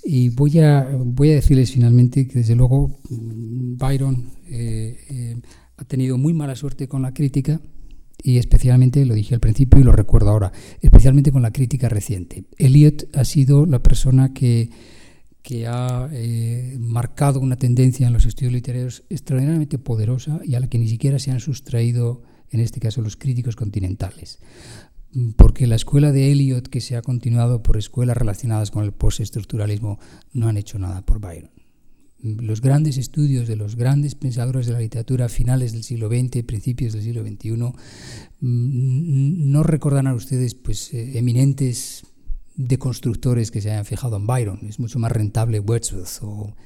Y voy a, voy a decirles finalmente que desde luego Byron eh, eh, ha tenido muy mala suerte con la crítica y especialmente, lo dije al principio y lo recuerdo ahora, especialmente con la crítica reciente. Eliot ha sido la persona que, que ha eh, marcado una tendencia en los estudios literarios extraordinariamente poderosa y a la que ni siquiera se han sustraído, en este caso, los críticos continentales. Porque la escuela de Eliot, que se ha continuado por escuelas relacionadas con el postestructuralismo, no han hecho nada por Byron los grandes estudios de los grandes pensadores de la literatura finales del siglo XX, principios del siglo XXI, mm, no recordan a ustedes pues, eh, eminentes deconstructores que se hayan fijado en Byron. Es mucho más rentable Wordsworth o,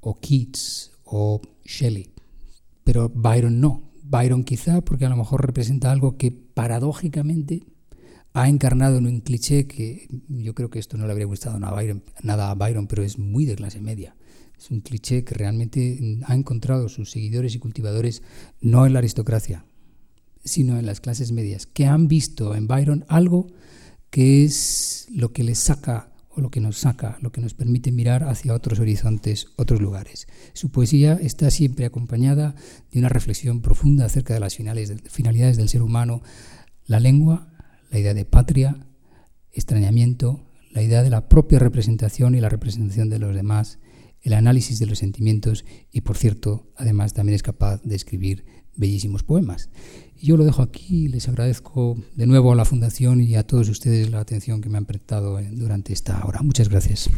o Keats o Shelley. Pero Byron no. Byron quizá porque a lo mejor representa algo que paradójicamente ha encarnado en un cliché que yo creo que esto no le habría gustado nada a Byron, nada Byron pero es muy de clase media. Es un cliché que realmente ha encontrado sus seguidores y cultivadores no en la aristocracia, sino en las clases medias, que han visto en Byron algo que es lo que les saca lo que nos saca, lo que nos permite mirar hacia otros horizontes, otros lugares. Su poesía está siempre acompañada de una reflexión profunda acerca de las finalidades del ser humano, la lengua, la idea de patria, extrañamiento, la idea de la propia representación y la representación de los demás, el análisis de los sentimientos y, por cierto, además también es capaz de escribir bellísimos poemas. Yo lo dejo aquí y les agradezco de nuevo a la Fundación y a todos ustedes la atención que me han prestado durante esta hora. Muchas gracias.